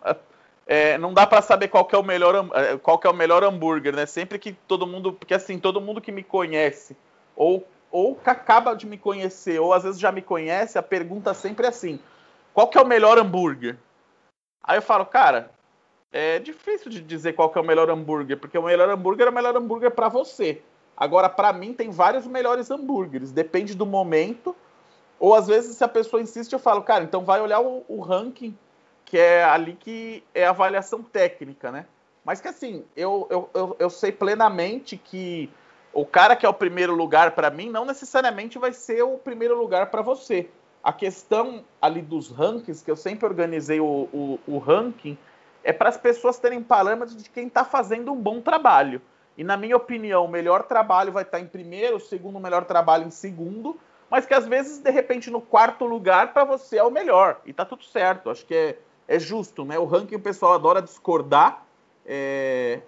S2: É, não dá para saber qual é o melhor é, qual é o melhor hambúrguer, né? Sempre que todo mundo, porque assim, todo mundo que me conhece ou ou que acaba de me conhecer, ou às vezes já me conhece, a pergunta sempre é assim: qual é o melhor hambúrguer? Aí eu falo, cara, é difícil de dizer qual é o melhor hambúrguer, porque o melhor hambúrguer é o melhor hambúrguer para você. Agora, para mim, tem vários melhores hambúrgueres, depende do momento. Ou às vezes, se a pessoa insiste, eu falo, cara, então vai olhar o, o ranking, que é ali que é avaliação técnica, né? Mas que assim, eu, eu, eu, eu sei plenamente que o cara que é o primeiro lugar para mim não necessariamente vai ser o primeiro lugar para você. A questão ali dos rankings, que eu sempre organizei o, o, o ranking, é para as pessoas terem parâmetros de quem está fazendo um bom trabalho. E na minha opinião, o melhor trabalho vai estar tá em primeiro, o segundo melhor trabalho em segundo, mas que às vezes, de repente, no quarto lugar para você é o melhor. E tá tudo certo. Acho que é, é justo, né? O ranking o pessoal adora discordar, é...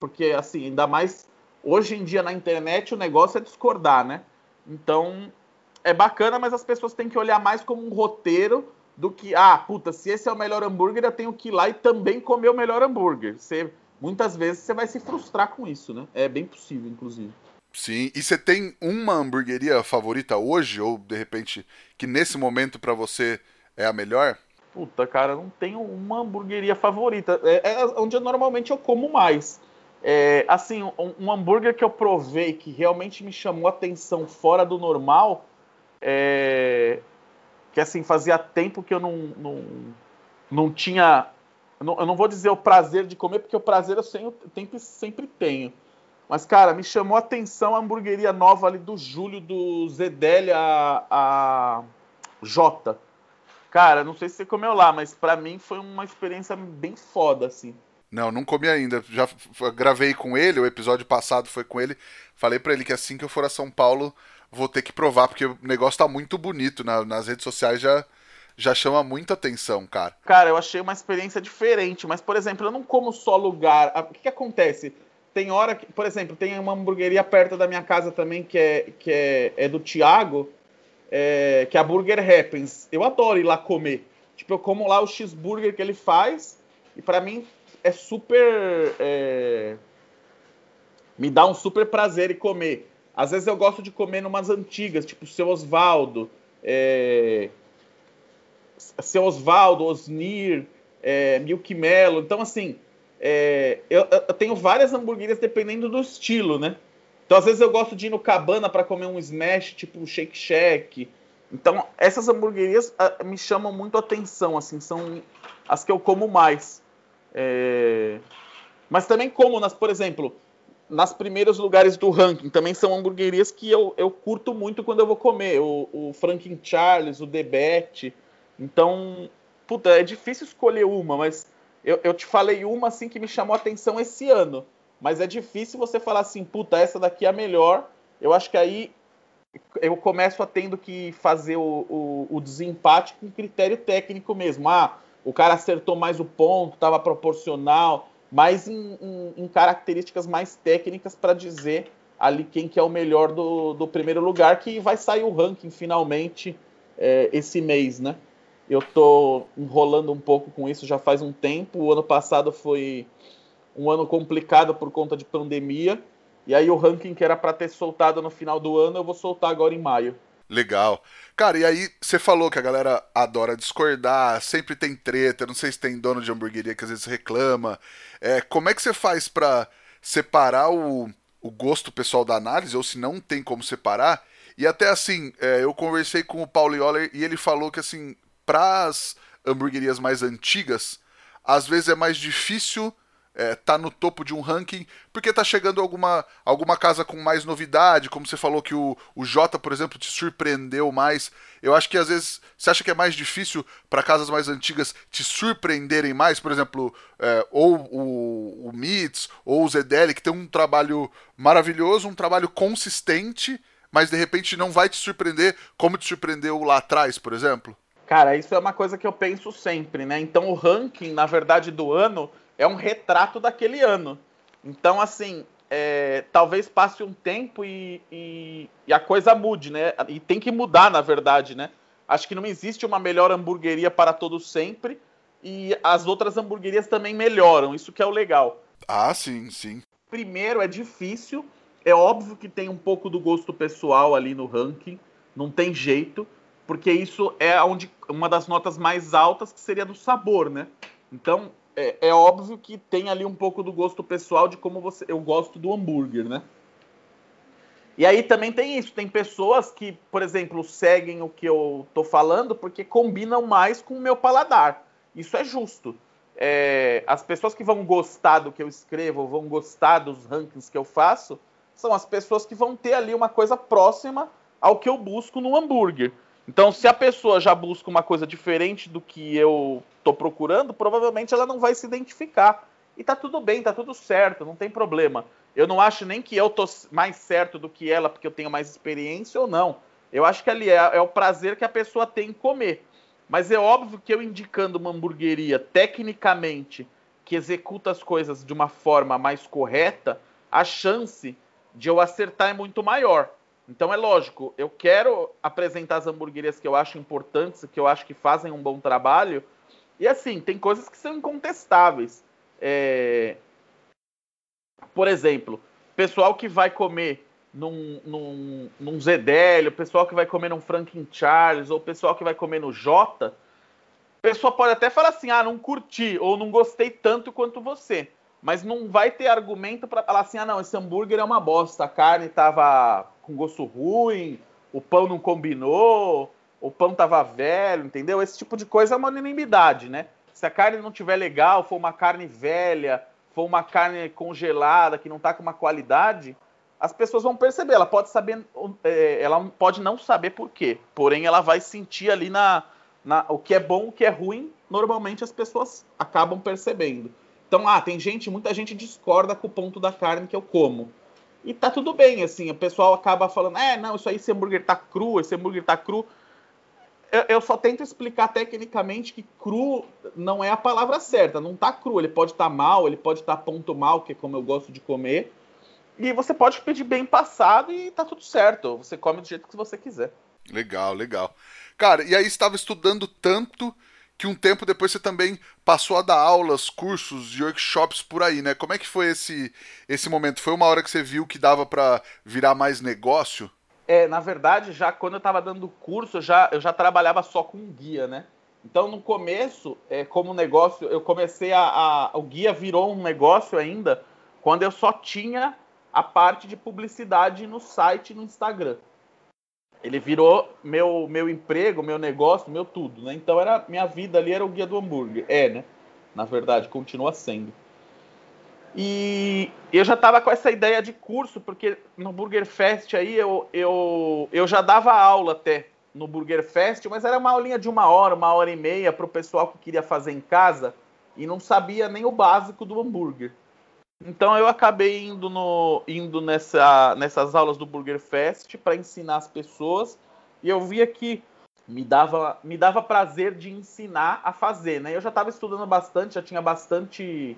S2: porque assim, ainda mais Hoje em dia na internet o negócio é discordar, né? Então é bacana, mas as pessoas têm que olhar mais como um roteiro do que, ah, puta, se esse é o melhor hambúrguer, eu tenho que ir lá e também comer o melhor hambúrguer. Você, muitas vezes você vai se frustrar com isso, né? É bem possível, inclusive.
S1: Sim, e você tem uma hamburgueria favorita hoje, ou de repente, que nesse momento para você é a melhor?
S2: Puta, cara, não tenho uma hamburgueria favorita. É, é onde eu, normalmente eu como mais. É, assim, um, um, hambúrguer que eu provei que realmente me chamou atenção fora do normal é, que assim, fazia tempo que eu não, não, não tinha. Não, eu não vou dizer o prazer de comer, porque o prazer eu sempre, sempre tenho. Mas, cara, me chamou atenção a hamburgueria nova ali do Júlio, do Zedele, a, a Jota. Cara, não sei se você comeu lá, mas para mim foi uma experiência bem foda, assim.
S1: Não, não comi ainda. Já gravei com ele, o episódio passado foi com ele. Falei para ele que assim que eu for a São Paulo, vou ter que provar, porque o negócio tá muito bonito. Na, nas redes sociais já, já chama muita atenção, cara.
S2: Cara, eu achei uma experiência diferente, mas, por exemplo, eu não como só lugar. O que, que acontece? Tem hora que, por exemplo, tem uma hamburgueria perto da minha casa também, que é, que é, é do Thiago, é, que é a Burger Happens. Eu adoro ir lá comer. Tipo, eu como lá o cheeseburger que ele faz, e para mim é super. É... Me dá um super prazer em comer. Às vezes eu gosto de comer numas antigas, tipo seu Osvaldo, é... seu Osvaldo, Osnir, é... Milk Melo. Então, assim, é... eu, eu, tenho várias hamburguerias dependendo do estilo, né? Então, às vezes eu gosto de ir no Cabana para comer um smash, tipo Shake Shack. Então, essas hamburguerias uh, me chamam muito a atenção, assim, são as que eu como mais. É... Mas também como, nas, por exemplo, nas primeiros lugares do ranking, também são hamburguerias que eu, eu curto muito quando eu vou comer. O, o Franklin Charles, o Debete. Então, puta, é difícil escolher uma, mas eu, eu te falei uma assim que me chamou a atenção esse ano. Mas é difícil você falar assim, puta, essa daqui é a melhor. Eu acho que aí eu começo a tendo que fazer o, o, o desempate com critério técnico mesmo. Ah, o cara acertou mais o ponto, estava proporcional, mais em, em, em, características mais técnicas para dizer ali quem que é o melhor do, do primeiro lugar, que vai sair o ranking finalmente é, esse mês, né? Eu tô enrolando um pouco com isso já faz um tempo. O ano passado foi um ano complicado por conta de pandemia. E aí o ranking que era para ter soltado no final do ano, eu vou soltar agora em maio.
S1: Legal. Cara, e aí você falou que a galera adora discordar, sempre tem treta, não sei se tem dono de hamburgueria que às vezes reclama. É, como é que você faz para separar o, o gosto pessoal da análise, ou se não tem como separar? E até assim, é, eu conversei com o Paulo Yoller e ele falou que assim, para as hamburguerias mais antigas, às vezes é mais difícil é, tá no topo de um ranking, porque tá chegando alguma, alguma casa com mais novidade, como você falou que o, o Jota, por exemplo, te surpreendeu mais. Eu acho que às vezes você acha que é mais difícil para casas mais antigas te surpreenderem mais, por exemplo, é, ou o, o Mits, ou o Zedeli, que tem um trabalho maravilhoso, um trabalho consistente, mas de repente não vai te surpreender como te surpreendeu lá atrás, por exemplo?
S2: Cara, isso é uma coisa que eu penso sempre, né? Então o ranking, na verdade, do ano é um retrato daquele ano. Então, assim, é, talvez passe um tempo e, e, e, a coisa mude, né? E tem que mudar, na verdade, né? Acho que não existe uma melhor hamburgueria para todos sempre e as outras hamburguerias também melhoram. Isso que é o legal.
S1: Ah, sim, sim.
S2: Primeiro, é difícil. É óbvio que tem um pouco do gosto pessoal ali no ranking. Não tem jeito, porque isso é onde uma das notas mais altas que seria do sabor, né? Então, é, é, óbvio que tem ali um pouco do gosto pessoal de como você, eu gosto do hambúrguer, né? E aí também tem isso, tem pessoas que, por exemplo, seguem o que eu tô falando porque combinam mais com o meu paladar. Isso é justo. É, as pessoas que vão gostar do que eu escrevo, vão gostar dos rankings que eu faço, são as pessoas que vão ter ali uma coisa próxima ao que eu busco no hambúrguer. Então, se a pessoa já busca uma coisa diferente do que eu estou procurando, provavelmente ela não vai se identificar. E tá tudo bem, tá tudo certo, não tem problema. Eu não acho nem que eu tô mais certo do que ela porque eu tenho mais experiência ou não. Eu acho que ali é, é o prazer que a pessoa tem em comer. Mas é óbvio que eu indicando uma hamburgueria tecnicamente que executa as coisas de uma forma mais correta, a chance de eu acertar é muito maior. Então é lógico, eu quero apresentar as hamburguerias que eu acho importantes, que eu acho que fazem um bom trabalho. E assim, tem coisas que são incontestáveis. É... Por exemplo, pessoal que vai comer num, num, num Zedélio, pessoal que vai comer num Franklin Charles, ou pessoal que vai comer no Jota, pessoa pode até falar assim: ah, não curti, ou não gostei tanto quanto você mas não vai ter argumento para falar assim: ah, não, esse hambúrguer é uma bosta, a carne tava com gosto ruim, o pão não combinou. o pão tava velho, entendeu? Esse tipo de coisa é uma unanimidade, né? Se a carne não tiver legal, for uma carne velha, for uma carne congelada, que não tá com uma qualidade, as pessoas vão perceber. Ela pode saber, é, ela pode não saber por quê, porém ela vai sentir ali na, na o que é bom, o que é ruim. Normalmente as pessoas acabam percebendo. Então, ah, tem gente, muita gente discorda com o ponto da carne que eu como. E tá tudo bem, assim, o pessoal acaba falando, é, não, isso aí, esse hambúrguer tá cru, esse hambúrguer tá cru. Eu, eu só tento explicar tecnicamente que cru não é a palavra certa, não tá cru, ele pode estar tá mal, ele pode estar tá ponto mal, que é como eu gosto de comer. E você pode pedir bem passado e tá tudo certo, você come do jeito que você quiser.
S1: Legal, legal. Cara, e aí estava estudando tanto que um tempo depois você também passou a dar aulas, cursos e workshops por aí, né? Como é que foi esse, esse momento? Foi uma hora que você viu que dava para virar mais negócio?
S2: É, na verdade, já quando eu estava dando curso, eu já, eu já trabalhava só com guia, né? Então, no começo, é, como negócio, eu comecei a, a. O guia virou um negócio ainda quando eu só tinha a parte de publicidade no site e no Instagram ele virou meu, meu emprego, meu negócio, meu tudo, né? Então era minha vida ali era o guia do hambúrguer. É, né? Na verdade, continua sendo. E eu já estava com essa ideia de curso, porque no Burger Fest aí eu, eu, eu já dava aula até no Burger Fest, mas era uma aulinha de uma hora, uma hora e meia para o pessoal que queria fazer em casa e não sabia nem o básico do hambúrguer. Então eu acabei indo, no, indo nessa, nessas aulas do Burger Fest para ensinar as pessoas e eu via que me dava, me dava prazer de ensinar a fazer. Né? Eu já estava estudando bastante, já tinha bastante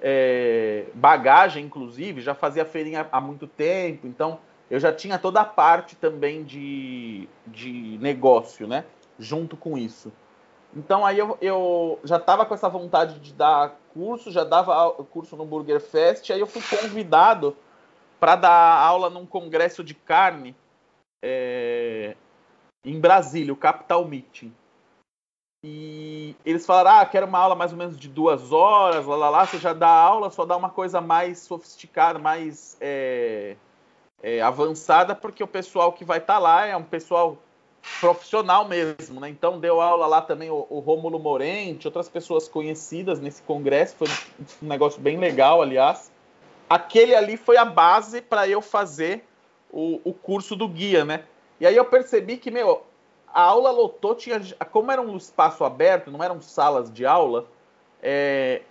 S2: é, bagagem, inclusive, já fazia feirinha há muito tempo, então eu já tinha toda a parte também de, de negócio, né? Junto com isso. Então aí eu, eu já estava com essa vontade de dar curso, já dava curso no Burger Fest, aí eu fui convidado para dar aula num congresso de carne é, em Brasília, o Capital Meeting. E eles falaram: ah, quero uma aula mais ou menos de duas horas, lá, lá, lá. Você já dá aula, só dá uma coisa mais sofisticada, mais é, é, avançada, porque o pessoal que vai estar tá lá é um pessoal profissional mesmo, né? Então deu aula lá também o, o Rômulo Morente, outras pessoas conhecidas nesse congresso, foi um negócio bem legal, aliás. Aquele ali foi a base para eu fazer o, o curso do guia, né? E aí eu percebi que, meu, a aula lotou, tinha, como era um espaço aberto, não eram salas de aula, é,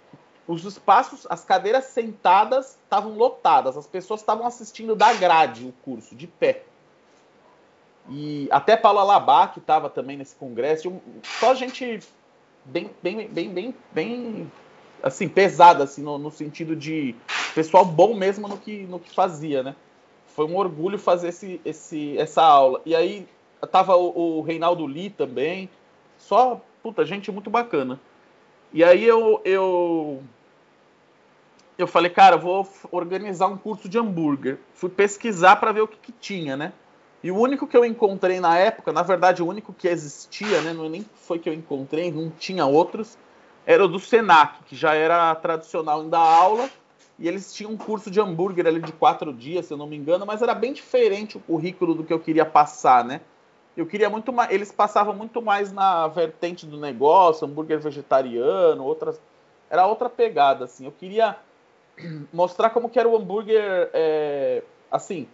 S2: os espaços, as cadeiras sentadas estavam lotadas, as pessoas estavam assistindo da grade o curso, de pé. E até Paulo Alabá, que estava também nesse congresso, só gente bem, bem, bem, bem, bem assim, pesada, assim, no, no, sentido de pessoal bom mesmo no que, no que fazia, né? Foi um orgulho fazer esse, esse, essa aula. E aí tava o, o Reinaldo Lee também, só, puta, gente muito bacana. E aí eu, eu, eu falei, cara, vou organizar um curso de hambúrguer. Fui pesquisar para ver o que, que tinha, né? E o único que eu encontrei na época, na verdade, o único que existia, né, não é nem foi que eu encontrei, não tinha outros, era o do Senac, que já era tradicional em dar aula, e eles tinham um curso de hambúrguer ali de quatro dias, se eu não me engano, mas era bem diferente o currículo do que eu queria passar, né? Eu queria muito mais, eles passavam muito mais na vertente do negócio, hambúrguer vegetariano, outras, era outra pegada, assim. Eu queria *clears throat* mostrar como que era o hambúrguer, é, assim,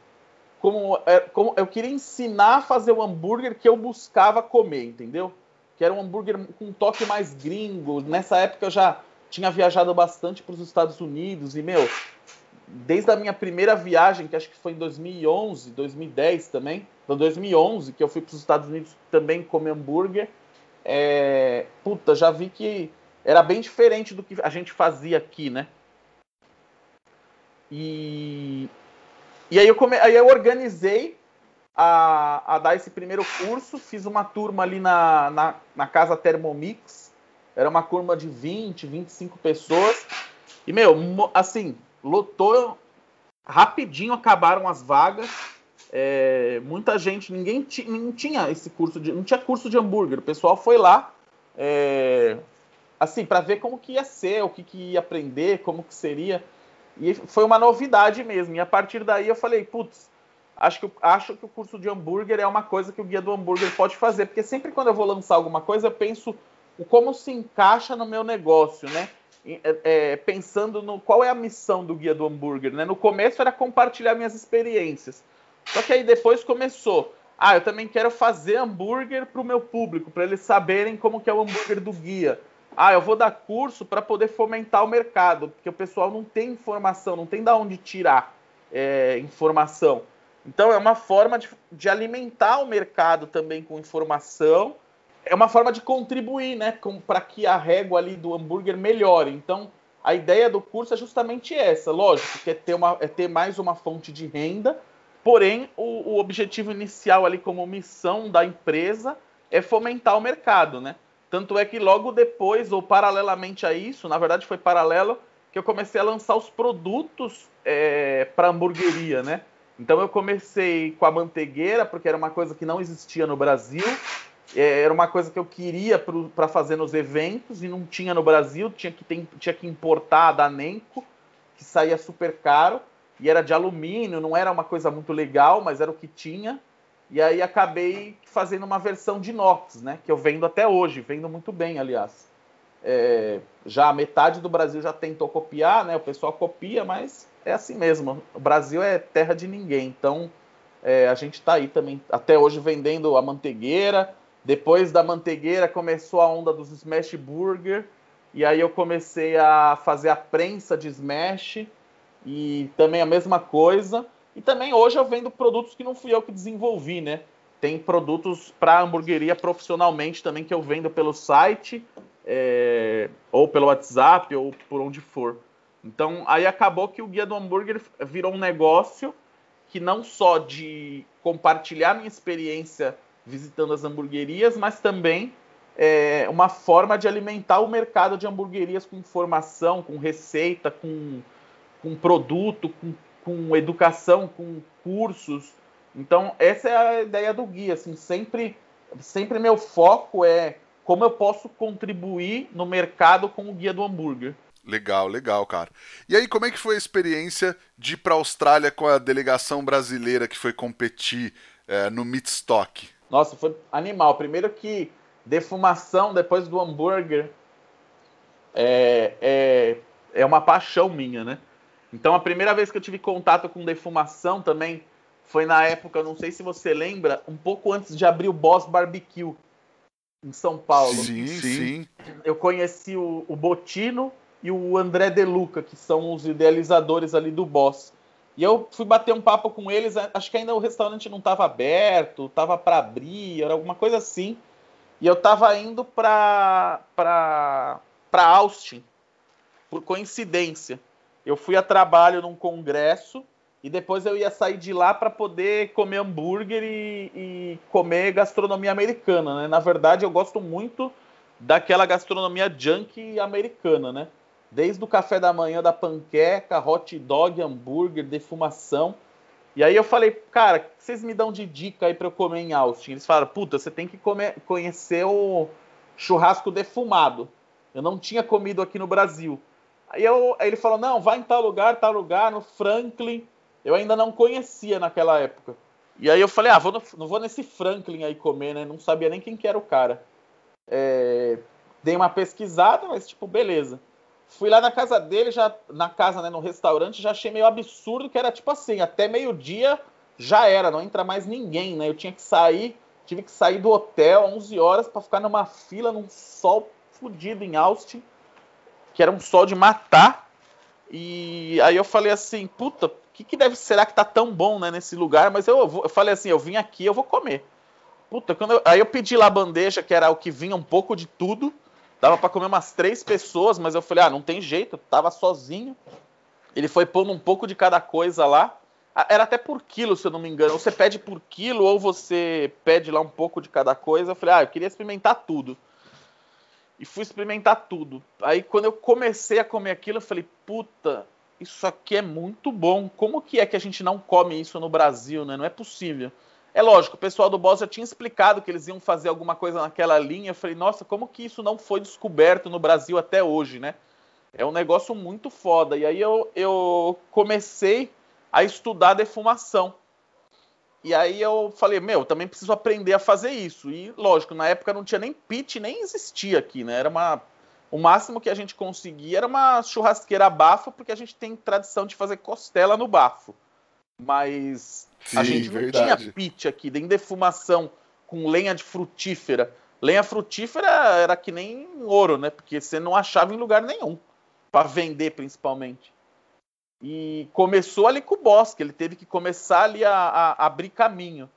S2: como, é, como eu queria ensinar a fazer o hambúrguer que eu buscava comer, entendeu? Que era um hambúrguer com um toque mais gringo. Nessa época eu já tinha viajado bastante para os Estados Unidos e, meu, desde a minha primeira viagem, que acho que foi em 2011, 2010 também, então 2011, que eu fui para os Estados Unidos também comer hambúrguer, é, puta, já vi que era bem diferente do que a gente fazia aqui, né? E e aí eu, come... aí eu organizei a, a dar esse primeiro curso, fiz uma turma ali na, na, na casa Thermomix, era uma turma de 20, 25 pessoas, e, meu, assim, lotou, rapidinho acabaram as vagas, é, muita gente, ninguém não tinha esse curso de, não tinha curso de hambúrguer, o pessoal foi lá, é, assim, para ver como que ia ser, o que, que ia aprender, como que seria, e foi uma novidade mesmo. E a partir daí eu falei, putz, acho que, acho que o curso de hambúrguer é uma coisa que o guia do hambúrguer pode fazer, porque sempre quando eu vou lançar alguma coisa, eu penso o como se encaixa no meu negócio, né? É, é, pensando no qual é a missão do guia do hambúrguer, né? No começo era compartilhar minhas experiências. Só que aí depois começou, ah, eu também quero fazer hambúrguer para o meu público, para eles saberem como que é o hambúrguer do guia. Ah, eu vou dar curso para poder fomentar o mercado, porque o pessoal não tem informação, não tem da onde tirar é, informação. Então é uma forma de, de alimentar o mercado também com informação. É uma forma de contribuir, né, para que a régua ali do hambúrguer melhore. Então a ideia do curso é justamente essa, lógico, que é ter, uma, é ter mais uma fonte de renda. Porém, o, o objetivo inicial ali como missão da empresa é fomentar o mercado, né? Tanto é que logo depois, ou paralelamente a isso, na verdade foi paralelo, que eu comecei a lançar os produtos é, para hamburgueria, né? Então eu comecei com a manteigueira, porque era uma coisa que não existia no Brasil. É, era uma coisa que eu queria para fazer nos eventos e não tinha no Brasil, tinha que, ter, tinha que importar da Nenco, que saía super caro, e era de alumínio, não era uma coisa muito legal, mas era o que tinha. E aí acabei fazendo uma versão de inox, né? Que eu vendo até hoje, vendo muito bem, aliás. É, já metade do Brasil já tentou copiar, né? O pessoal copia, mas é assim mesmo. O Brasil é terra de ninguém. Então, é, a gente está aí também, até hoje, vendendo a manteigueira. Depois da manteigueira, começou a onda dos smash burger. E aí eu comecei a fazer a prensa de smash. E também a mesma coisa. E também hoje eu vendo produtos que não fui eu que desenvolvi, né? Tem produtos para hamburgueria profissionalmente também que eu vendo pelo site, é, ou pelo WhatsApp, ou por onde for. Então, aí acabou que o Guia do Hambúrguer virou um negócio que não só de compartilhar minha experiência visitando as hamburguerias, mas também é uma forma de alimentar o mercado de hamburguerias com informação, com receita, com, com produto, com, com educação, com cursos. Então, essa é a ideia do guia. Assim, sempre, sempre meu foco é como eu posso contribuir no mercado com o guia do hambúrguer.
S1: Legal, legal, cara. E aí, como é que foi a experiência de ir para a Austrália com a delegação brasileira que foi competir é, no Meatstock?
S2: Nossa, foi animal. Primeiro que defumação depois do hambúrguer é, é, é uma paixão minha, né? Então, a primeira vez que eu tive contato com defumação também foi na época, não sei se você lembra, um pouco antes de abrir o Boss Barbecue em São Paulo.
S1: Sim, sim.
S2: Eu conheci o, o Botino e o André De Luca, que são os idealizadores ali do Boss. E eu fui bater um papo com eles, acho que ainda o restaurante não estava aberto, estava para abrir, era alguma coisa assim. E eu estava indo para para Austin, por coincidência. Eu fui a trabalho num congresso e depois eu ia sair de lá para poder comer hambúrguer e, e, comer gastronomia americana, né? Na verdade, eu gosto muito daquela gastronomia junk americana, né? Desde o café da manhã da panqueca, hot dog, hambúrguer, defumação. E aí eu falei, cara, o que vocês me dão de dica aí para eu comer em Austin? Eles falaram, puta, você tem que comer, conhecer o churrasco defumado. Eu não tinha comido aqui no Brasil. Aí, eu, aí ele falou, não, vai em tal lugar, tal lugar, no Franklin. Eu ainda não conhecia naquela época. E aí eu falei, ah, vou no, não vou nesse Franklin aí comer, né? Não sabia nem quem que era o cara. É, dei uma pesquisada, mas tipo, beleza. Fui lá na casa dele, já na casa, né, no restaurante, já achei meio absurdo que era tipo assim, até meio-dia já era, não entra mais ninguém, né? Eu tinha que sair, tive que sair do hotel 11 horas para ficar numa fila num sol fodido em Austin, que era um sol de matar. E aí eu falei assim, puta, o que, que deve será que tá tão bom, né, nesse lugar? Mas eu, eu, eu falei assim, eu vim aqui, eu vou comer. Puta, quando eu, aí eu pedi lá a bandeja, que era o que vinha um pouco de tudo. Dava para comer umas três pessoas, mas eu falei, ah, não tem jeito, tava sozinho. Ele foi pondo um pouco de cada coisa lá. Era até por quilo, se eu não me engano. Ou você pede por quilo, ou você pede lá um pouco de cada coisa. Eu falei, ah, eu queria experimentar tudo. E fui experimentar tudo. Aí quando eu comecei a comer aquilo, eu falei, puta, isso aqui é muito bom. Como que é que a gente não come isso no Brasil, né? Não é possível. É lógico, o pessoal do Boss já tinha explicado que eles iam fazer alguma coisa naquela linha. Eu falei, nossa, como que isso não foi descoberto no Brasil até hoje, né? É um negócio muito foda. E aí eu, eu comecei a estudar defumação. E aí eu falei, meu, também preciso aprender a fazer isso. E lógico, na época não tinha nem pit, nem existia aqui, né? Era uma o máximo que a gente conseguia era uma churrasqueira a bafo, porque a gente tem tradição de fazer costela no bafo. Mas Sim, a gente não verdade. tinha pit aqui, nem defumação com lenha de frutífera. Lenha frutífera era que nem ouro, né? Porque você não achava em lugar nenhum. para vender, principalmente. E começou ali com o Bosque, ele teve que começar ali a, a, abrir caminho.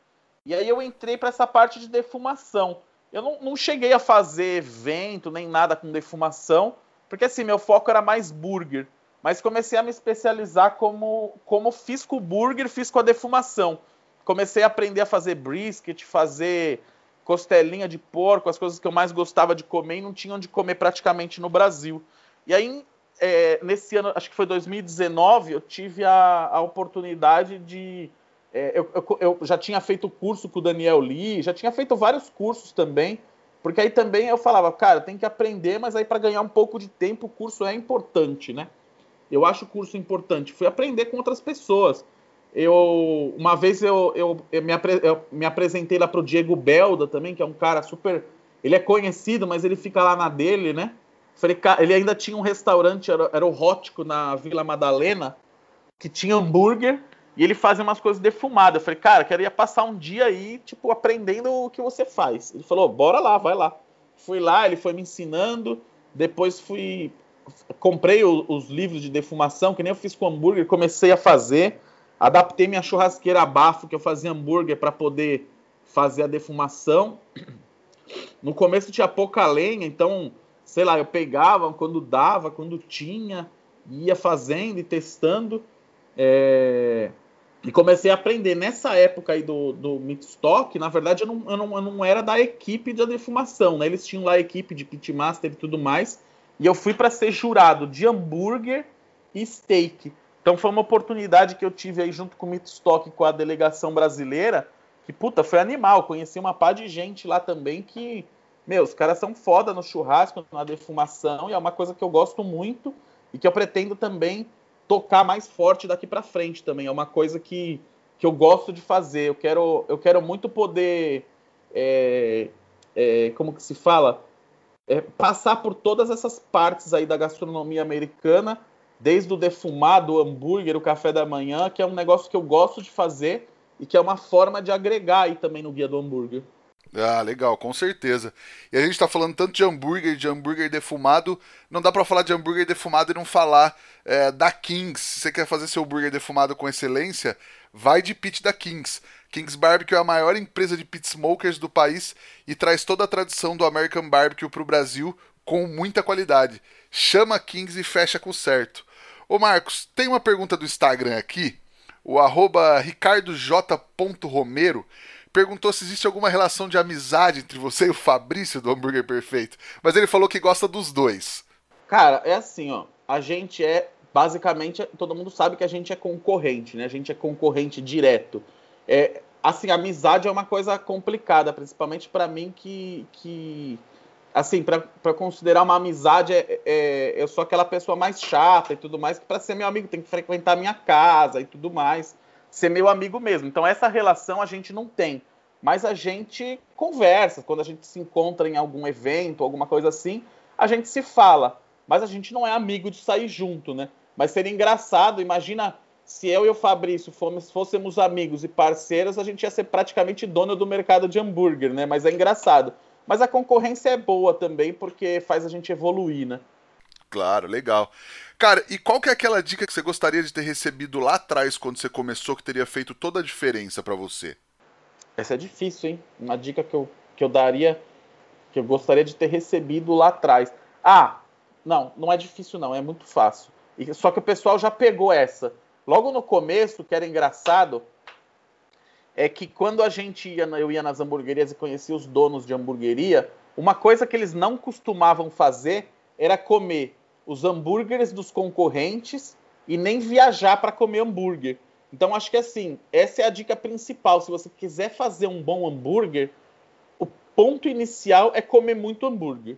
S2: E aí eu entrei para essa parte de defumação. Eu não, não, cheguei a fazer evento nem nada com defumação, porque assim, meu foco era mais burger. Mas comecei a me especializar como, como fiz com o burger, fiz com a defumação. Comecei a aprender a fazer brisket, fazer costelinha de porco, as coisas que eu mais gostava de comer e não tinham de comer praticamente no Brasil. E aí é, nesse ano, acho que foi 2019, eu tive a, a oportunidade de. É, eu, eu, eu, já tinha feito curso com o Daniel Lee, já tinha feito vários cursos também, porque aí também eu falava, cara, tem que aprender, mas aí para ganhar um pouco de tempo o curso é importante, né? Eu acho o curso importante. Fui aprender com outras pessoas. Eu, uma vez eu, eu, eu me, apre, eu me apresentei lá para o Diego Belda também, que é um cara super. Ele é conhecido, mas ele fica lá na dele, né? Falei, cara, ele ainda tinha um restaurante, era, o Rótico, na Vila Madalena, que tinha hambúrguer e ele fazia umas coisas defumadas. Eu falei, cara, queria passar um dia aí, tipo, aprendendo o que você faz. Ele falou, bora lá, vai lá. Fui lá, ele foi me ensinando. Depois fui. Comprei o, os livros de defumação, que nem eu fiz com hambúrguer, comecei a fazer. Adaptei minha churrasqueira a bafo, que eu fazia hambúrguer, para poder fazer a defumação. No começo tinha pouca lenha, então sei lá, eu pegava quando dava, quando tinha, ia fazendo e testando. É... E comecei a aprender. Nessa época aí do, do Mixstock, na verdade, eu não, eu, não, eu não era da equipe de defumação, né? Eles tinham lá a equipe de pitmaster e tudo mais. E eu fui para ser jurado de hambúrguer e steak. Então foi uma oportunidade que eu tive aí junto com o Mixstock com a delegação brasileira. Que, puta, foi animal. Conheci uma par de gente lá também que meu, os caras são foda no churrasco, na defumação, e é uma coisa que eu gosto muito e que eu pretendo também tocar mais forte daqui para frente também. É uma coisa que, que eu gosto de fazer. Eu quero, eu quero muito poder, é, é, como que se fala, é, passar por todas essas partes aí da gastronomia americana, desde o defumado, o hambúrguer, o café da manhã, que é um negócio que eu gosto de fazer e que é uma forma de agregar aí também no guia do hambúrguer.
S1: Ah, legal, com certeza. E a gente tá falando tanto de hambúrguer, de hambúrguer defumado, não dá para falar de hambúrguer defumado e não falar é, da Kings. Se você quer fazer seu hambúrguer defumado com excelência, vai de pit da Kings. Kings Barbecue é a maior empresa de pit smokers do país e traz toda a tradição do American Barbecue pro Brasil com muita qualidade. Chama Kings e fecha com certo. Ô Marcos, tem uma pergunta do Instagram aqui, o arroba perguntou se existe alguma relação de amizade entre você e o Fabrício do Hambúrguer Perfeito. Mas ele falou que gosta dos dois.
S2: Cara, é assim, ó. A gente é, basicamente, todo mundo sabe que a gente é concorrente, né? A gente é concorrente direto. É, assim, amizade é uma coisa complicada, principalmente para mim que, que assim, para considerar uma amizade, é, é, eu sou aquela pessoa mais chata e tudo mais, que para ser meu amigo tem que frequentar minha casa e tudo mais ser meu amigo mesmo. Então essa relação a gente não tem, mas a gente conversa quando a gente se encontra em algum evento, alguma coisa assim, a gente se fala, mas a gente não é amigo de sair junto, né? Mas seria engraçado, imagina se eu e o Fabrício fomos, fôssemos amigos e parceiros, a gente ia ser praticamente dono do mercado de hambúrguer, né? Mas é engraçado. Mas a concorrência é boa também porque faz a gente evoluir, né?
S1: Claro, legal. Cara, e qual que é aquela dica que você gostaria de ter recebido lá atrás quando você começou que teria feito toda a diferença para você?
S2: Essa é difícil, hein? Uma dica que eu, que eu daria, que eu gostaria de ter recebido lá atrás. Ah, não, não é difícil não, é muito fácil. E, só que o pessoal já pegou essa. Logo no começo, que era engraçado, é que quando a gente ia, eu ia nas hamburguerias e conhecia os donos de hamburgueria, uma coisa que eles não costumavam fazer era comer os hambúrgueres dos concorrentes e nem viajar para comer hambúrguer. Então acho que assim, essa é a dica principal. Se você quiser fazer um bom hambúrguer, o ponto inicial é comer muito hambúrguer.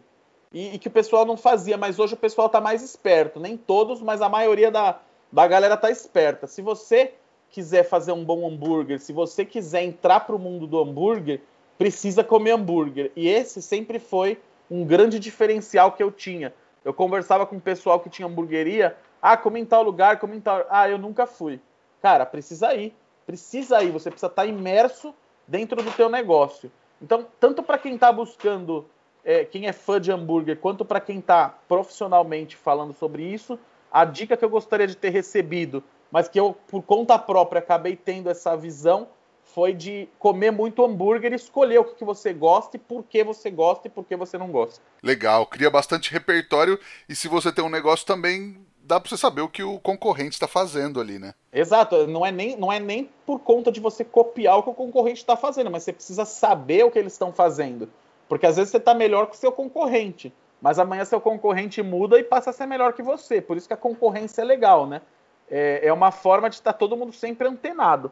S2: E, e que o pessoal não fazia, mas hoje o pessoal está mais esperto. Nem todos, mas a maioria da, da galera está esperta. Se você quiser fazer um bom hambúrguer, se você quiser entrar para o mundo do hambúrguer, precisa comer hambúrguer. E esse sempre foi um grande diferencial que eu tinha. Eu conversava com o pessoal que tinha hamburgueria, ah, como em tal lugar, como em tal... Ah, eu nunca fui. Cara, precisa ir. Precisa ir, você precisa estar imerso dentro do teu negócio. Então, tanto para quem está buscando, é, quem é fã de hambúrguer, quanto para quem está profissionalmente falando sobre isso, a dica que eu gostaria de ter recebido, mas que eu, por conta própria, acabei tendo essa visão, foi de comer muito hambúrguer e escolher o que, que você gosta e por que você gosta e por que você não gosta.
S1: Legal, cria bastante repertório e se você tem um negócio também dá para você saber o que o concorrente está fazendo ali, né?
S2: Exato, não é, nem, não é nem por conta de você copiar o que o concorrente está fazendo, mas você precisa saber o que eles estão fazendo. Porque às vezes você está melhor que o seu concorrente, mas amanhã seu concorrente muda e passa a ser melhor que você. Por isso que a concorrência é legal, né? É, é uma forma de estar tá todo mundo sempre antenado.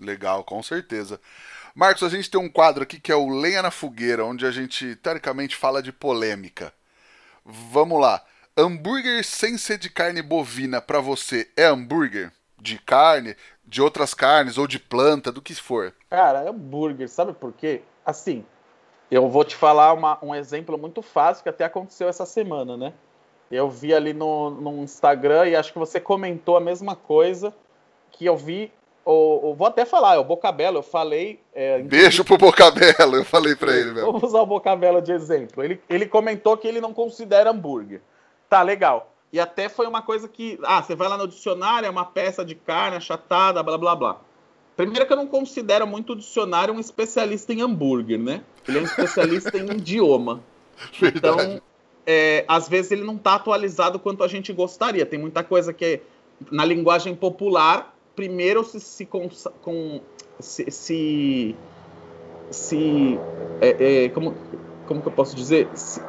S1: Legal, com certeza. Marcos, a gente tem um quadro aqui que é o Lenha na Fogueira, onde a gente, teoricamente, fala de polêmica. Vamos lá. Hambúrguer sem ser de carne bovina para você é hambúrguer? De carne, de outras carnes ou de planta, do que for?
S2: Cara, hambúrguer, sabe por quê? Assim, eu vou te falar uma, um exemplo muito fácil que até aconteceu essa semana, né? Eu vi ali no, no Instagram e acho que você comentou a mesma coisa que eu vi. Ou, vou até falar, é o Bocabelo, eu falei. É,
S1: Beijo pro Bocabelo, eu falei para ele
S2: mesmo. Vamos usar o Bocabelo de exemplo. Ele, ele comentou que ele não considera hambúrguer. Tá, legal. E até foi uma coisa que. Ah, você vai lá no dicionário, é uma peça de carne achatada, blá blá blá. Primeiro que eu não considero muito o dicionário um especialista em hambúrguer, né? Ele é um especialista em *laughs* idioma. Verdade. Então, é, às vezes ele não está atualizado quanto a gente gostaria. Tem muita coisa que é, na linguagem popular, primeiro se, se, com, se, se, se é, é, como, como que eu posso dizer? Se,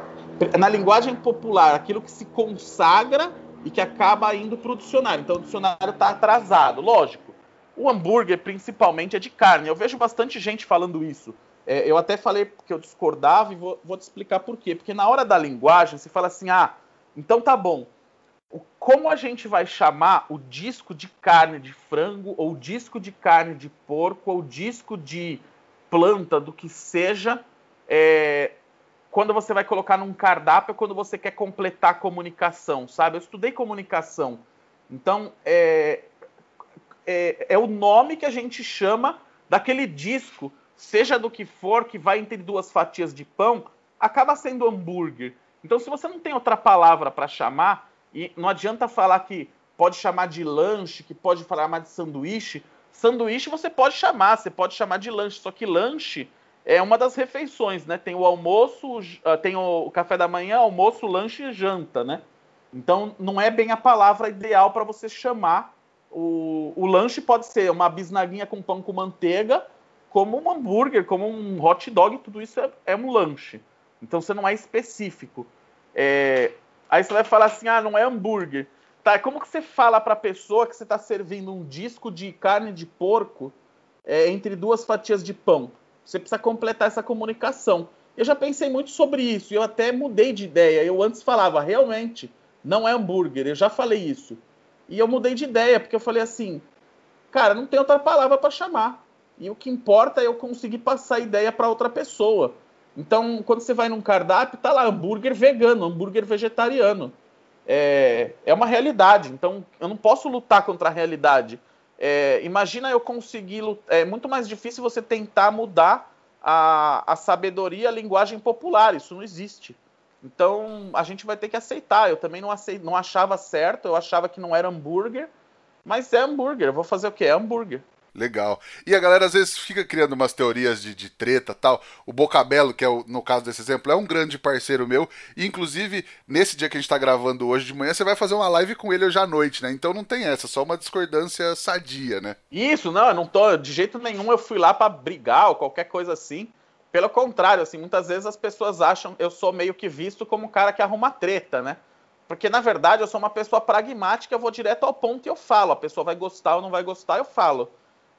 S2: na linguagem popular, aquilo que se consagra e que acaba indo para o dicionário. Então o dicionário está atrasado, lógico. O hambúrguer, principalmente, é de carne. Eu vejo bastante gente falando isso. É, eu até falei que eu discordava e vou, vou, te explicar por quê. Porque na hora da linguagem, se fala assim, ah, então tá bom. Como a gente vai chamar o disco de carne de frango, ou disco de carne de porco, ou disco de planta, do que seja, é, quando você vai colocar num cardápio, quando você quer completar a comunicação, sabe? Eu estudei comunicação. Então, é, é, é, o nome que a gente chama daquele disco, seja do que for, que vai entre duas fatias de pão, acaba sendo hambúrguer. Então, se você não tem outra palavra para chamar, e não adianta falar que pode chamar de lanche, que pode falar de sanduíche. Sanduíche você pode chamar, você pode chamar de lanche, só que lanche é uma das refeições, né? Tem o almoço, ah, tem o café da manhã, almoço, lanche e janta, né? Então não é bem a palavra ideal para você chamar. O, o lanche pode ser uma bisnaguinha com pão com manteiga, como um hambúrguer, como um hot dog, tudo isso é, é um lanche. Então você não é específico. É, aí você vai falar assim, ah, não é hambúrguer. Tá, como que você fala para a pessoa que você está servindo um disco de carne de porco é, entre duas fatias de pão? Você precisa completar essa comunicação. Eu já pensei muito sobre isso e eu até mudei de ideia. Eu antes falava, realmente, não é hambúrguer. Eu já falei isso. E eu mudei de ideia, porque eu falei assim, cara, não tem outra palavra para chamar. E o que importa é eu conseguir passar a ideia para outra pessoa. Então, quando você vai num cardápio, tá lá hambúrguer vegano, hambúrguer vegetariano. É, é uma realidade. Então, eu não posso lutar contra a realidade. É, imagina eu conseguir. É muito mais difícil você tentar mudar a, a sabedoria, a linguagem popular. Isso não existe. Então a gente vai ter que aceitar. Eu também não, aceit, não achava certo, eu achava que não era hambúrguer, mas é hambúrguer. Eu vou fazer o quê? É hambúrguer.
S1: Legal. E a galera às vezes fica criando umas teorias de, de treta tal. O Bocabelo, que é o, no caso desse exemplo, é um grande parceiro meu. E, inclusive, nesse dia que a gente tá gravando hoje de manhã, você vai fazer uma live com ele hoje à noite, né? Então não tem essa, só uma discordância sadia, né?
S2: Isso, não, eu não tô. De jeito nenhum eu fui lá para brigar ou qualquer coisa assim. Pelo contrário, assim, muitas vezes as pessoas acham eu sou meio que visto como um cara que arruma treta, né? Porque na verdade eu sou uma pessoa pragmática, eu vou direto ao ponto e eu falo. A pessoa vai gostar ou não vai gostar, eu falo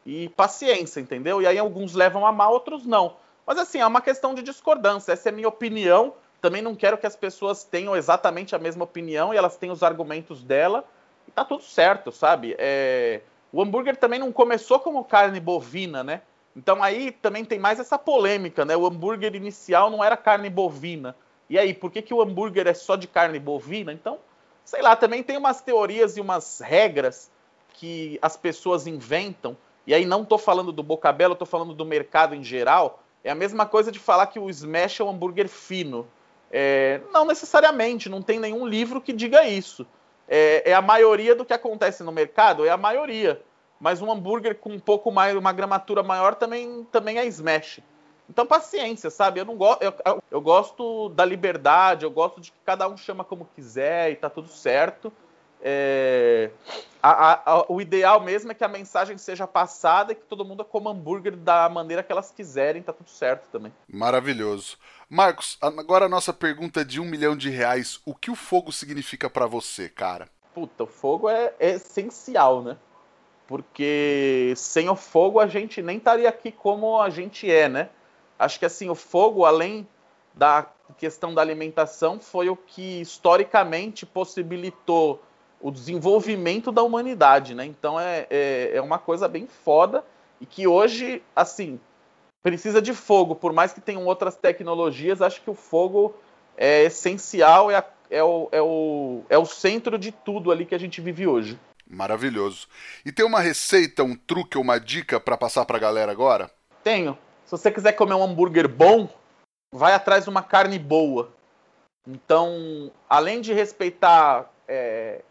S2: e paciência, entendeu? E aí alguns levam a mal, outros não. Mas assim, é uma questão de discordância. Essa é a minha opinião. Também não quero que as pessoas tenham exatamente a mesma opinião e elas tenham os argumentos dela. E tá tudo certo, sabe? É... o hambúrguer também não começou como carne bovina, né? Então aí também tem mais essa polêmica, né? O hambúrguer inicial não era carne bovina. E aí, por que, que o hambúrguer é só de carne bovina? Então, sei lá, também tem umas teorias e umas regras que as pessoas inventam. E aí não estou falando do Bocabelo, estou falando do mercado em geral. É a mesma coisa de falar que o smash é um hambúrguer fino. É, não necessariamente, não tem nenhum livro que diga isso. É, é, a maioria do que acontece no mercado, é a maioria. Mas um hambúrguer com um pouco mais, uma gramatura maior também, também é smash. Então, paciência, sabe? Eu não gosto. Eu, eu, gosto da liberdade, eu gosto de que cada um chama como quiser e tá tudo certo. É, a, a, o ideal mesmo é que a mensagem seja passada e que todo mundo coma hambúrguer da maneira que elas quiserem, tá tudo certo também.
S1: Maravilhoso. Marcos, agora a nossa pergunta de um milhão de reais. O que o fogo significa para você, cara?
S2: Puta, o fogo é, é, essencial, né? Porque sem o fogo a gente nem estaria aqui como a gente é, né? Acho que assim, o fogo, além da questão da alimentação, foi o que historicamente possibilitou o desenvolvimento da humanidade, né? Então é, é, é uma coisa bem foda e que hoje, assim, precisa de fogo, por mais que tenham outras tecnologias, acho que o fogo é essencial, é, a, é, o, é, o, é o centro de tudo ali que a gente vive hoje.
S1: Maravilhoso. E tem uma receita, um truque ou uma dica para passar para a galera agora?
S2: Tenho. Se você quiser comer um hambúrguer bom, vai atrás de uma carne boa. Então, além de respeitar é,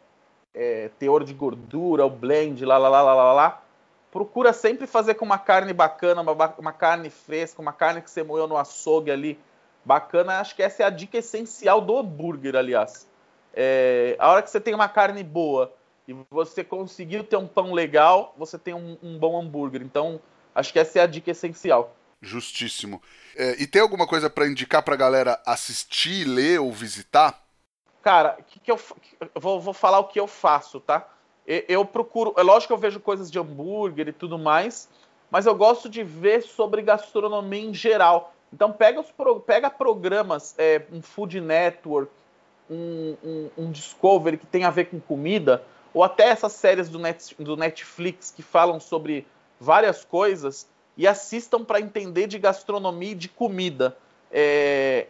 S2: é, teor de gordura, o blend, lá, lá, lá, lá, lá, lá procura sempre fazer com uma carne bacana, uma, uma carne fresca, uma carne que você moeu no açougue ali, bacana. Acho que essa é a dica essencial do hambúrguer, aliás. É, a hora que você tem uma carne boa e você conseguiu ter um pão legal, você tem um, um bom hambúrguer. Então, acho que essa é a dica essencial.
S1: Justíssimo. É, e tem alguma coisa para indicar para a galera assistir, ler ou visitar?
S2: Cara, que que eu, eu vou, vou falar o que eu faço, tá? eu procuro. É lógico que eu vejo coisas de hambúrguer e tudo mais, mas eu gosto de ver sobre gastronomia em geral. Então pega, os, pega programas, é, um Food Network, um, um, um, Discovery que tem a ver com comida, ou até essas séries do, Net, do Netflix que falam sobre várias coisas e assistam para entender de gastronomia e de comida. É,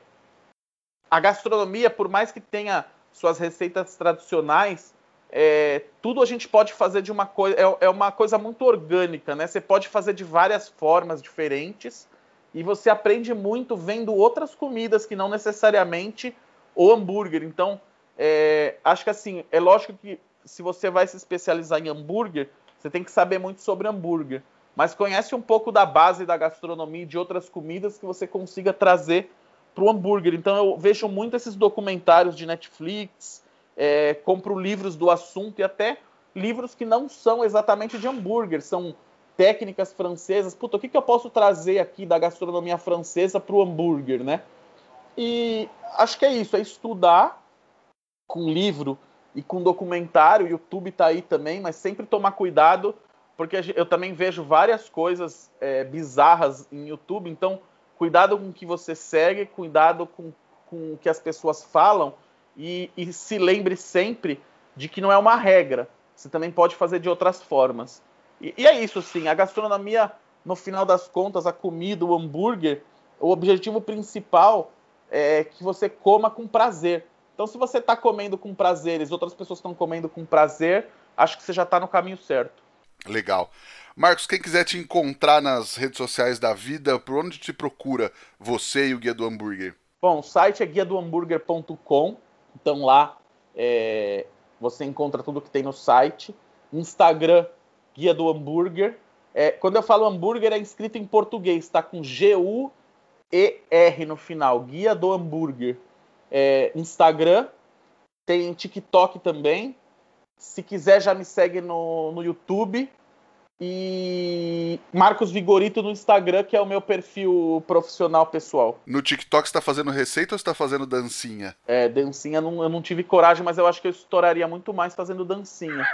S2: a gastronomia, por mais que tenha suas receitas tradicionais, é, tudo a gente pode fazer de uma coisa. É, é, uma coisa muito orgânica, né? Você pode fazer de várias formas diferentes e você aprende muito vendo outras comidas que não necessariamente o hambúrguer. Então, é, acho que assim, é lógico que se você vai se especializar em hambúrguer, você tem que saber muito sobre hambúrguer. Mas conhece um pouco da base da gastronomia e de outras comidas que você consiga trazer para o hambúrguer. Então eu vejo muito esses documentários de Netflix, é, compro livros do assunto e até livros que não são exatamente de hambúrguer, são técnicas francesas. Puta, o que, que eu posso trazer aqui da gastronomia francesa para o hambúrguer, né? E acho que é isso, é estudar com livro e com documentário. O YouTube está aí também, mas sempre tomar cuidado, porque eu também vejo várias coisas é, bizarras em YouTube. Então, cuidado com o que você segue, cuidado com, com o que as pessoas falam e, e se lembre sempre de que não é uma regra. Você também pode fazer de outras formas. E, e, é isso, sim. A gastronomia, no final das contas, a comida, o hambúrguer, o objetivo principal é que você coma com prazer. Então, se você está comendo com prazer e outras pessoas estão comendo com prazer, acho que você já está no caminho certo.
S1: Legal. Marcos, quem quiser te encontrar nas redes sociais da vida, por onde te procura você e o Guia do Hambúrguer?
S2: Bom, o site é guiadohambúrguer.com. Então lá é, você encontra tudo que tem no site. Instagram, Guia do Hambúrguer. É, quando eu falo hambúrguer, é escrito em português, está com G-U-E-R no final. Guia do Hambúrguer. É, Instagram, tem TikTok também. Se quiser, já me segue no, no YouTube e Marcos Vigorito no Instagram, que é o meu perfil profissional pessoal.
S1: No TikTok você tá fazendo receita ou você tá fazendo dancinha?
S2: É, dancinha não, eu não tive coragem, mas eu acho que eu estouraria muito mais fazendo dancinha.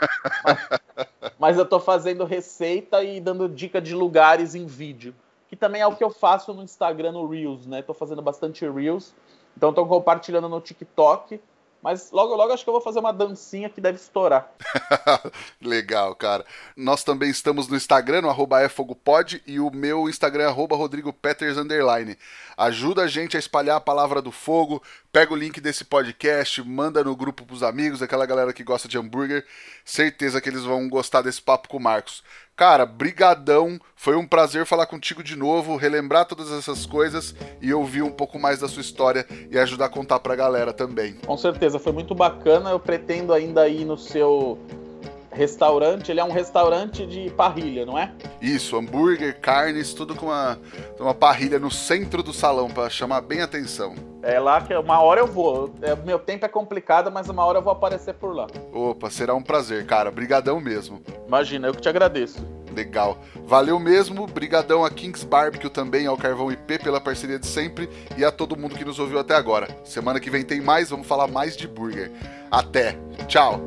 S2: mas, *laughs* mas eu tô fazendo receita e dando dica de lugares em vídeo. Que também é o que eu faço no Instagram, no Reels, né? Tô fazendo bastante Reels. Então tô compartilhando no TikTok Mas logo, logo acho que eu vou fazer uma dancinha que deve estourar. *laughs*
S1: Legal, cara. Nós também estamos no Instagram, no arroba efogopod, e o meu Instagram é arroba. Ajuda a gente a espalhar a palavra do fogo, pega o link desse podcast, manda no grupo pros amigos, aquela galera que gosta de hambúrguer. Certeza que eles vão gostar desse papo com o Marcos. Cara, brigadão, foi um prazer falar contigo de novo, relembrar todas essas coisas e ouvir um pouco mais da sua história e ajudar a contar pra galera também.
S2: Com certeza, foi muito bacana, eu pretendo ainda ir no seu restaurante, ele é um restaurante de parrilha, não é?
S1: Isso, hambúrguer, carnes, tudo com uma, uma parrilha no centro do salão para chamar bem a atenção.
S2: É lá que uma hora eu vou. É, meu tempo é complicado, mas uma hora eu vou aparecer por lá.
S1: Opa, será um prazer, cara. Brigadão mesmo.
S2: Imagina, eu que te agradeço.
S1: Legal. Valeu mesmo. Brigadão a Kings Barbecue também, ao Carvão IP pela parceria de sempre e a todo mundo que nos ouviu até agora. Semana que vem tem mais, vamos falar mais de burger. Até. Tchau.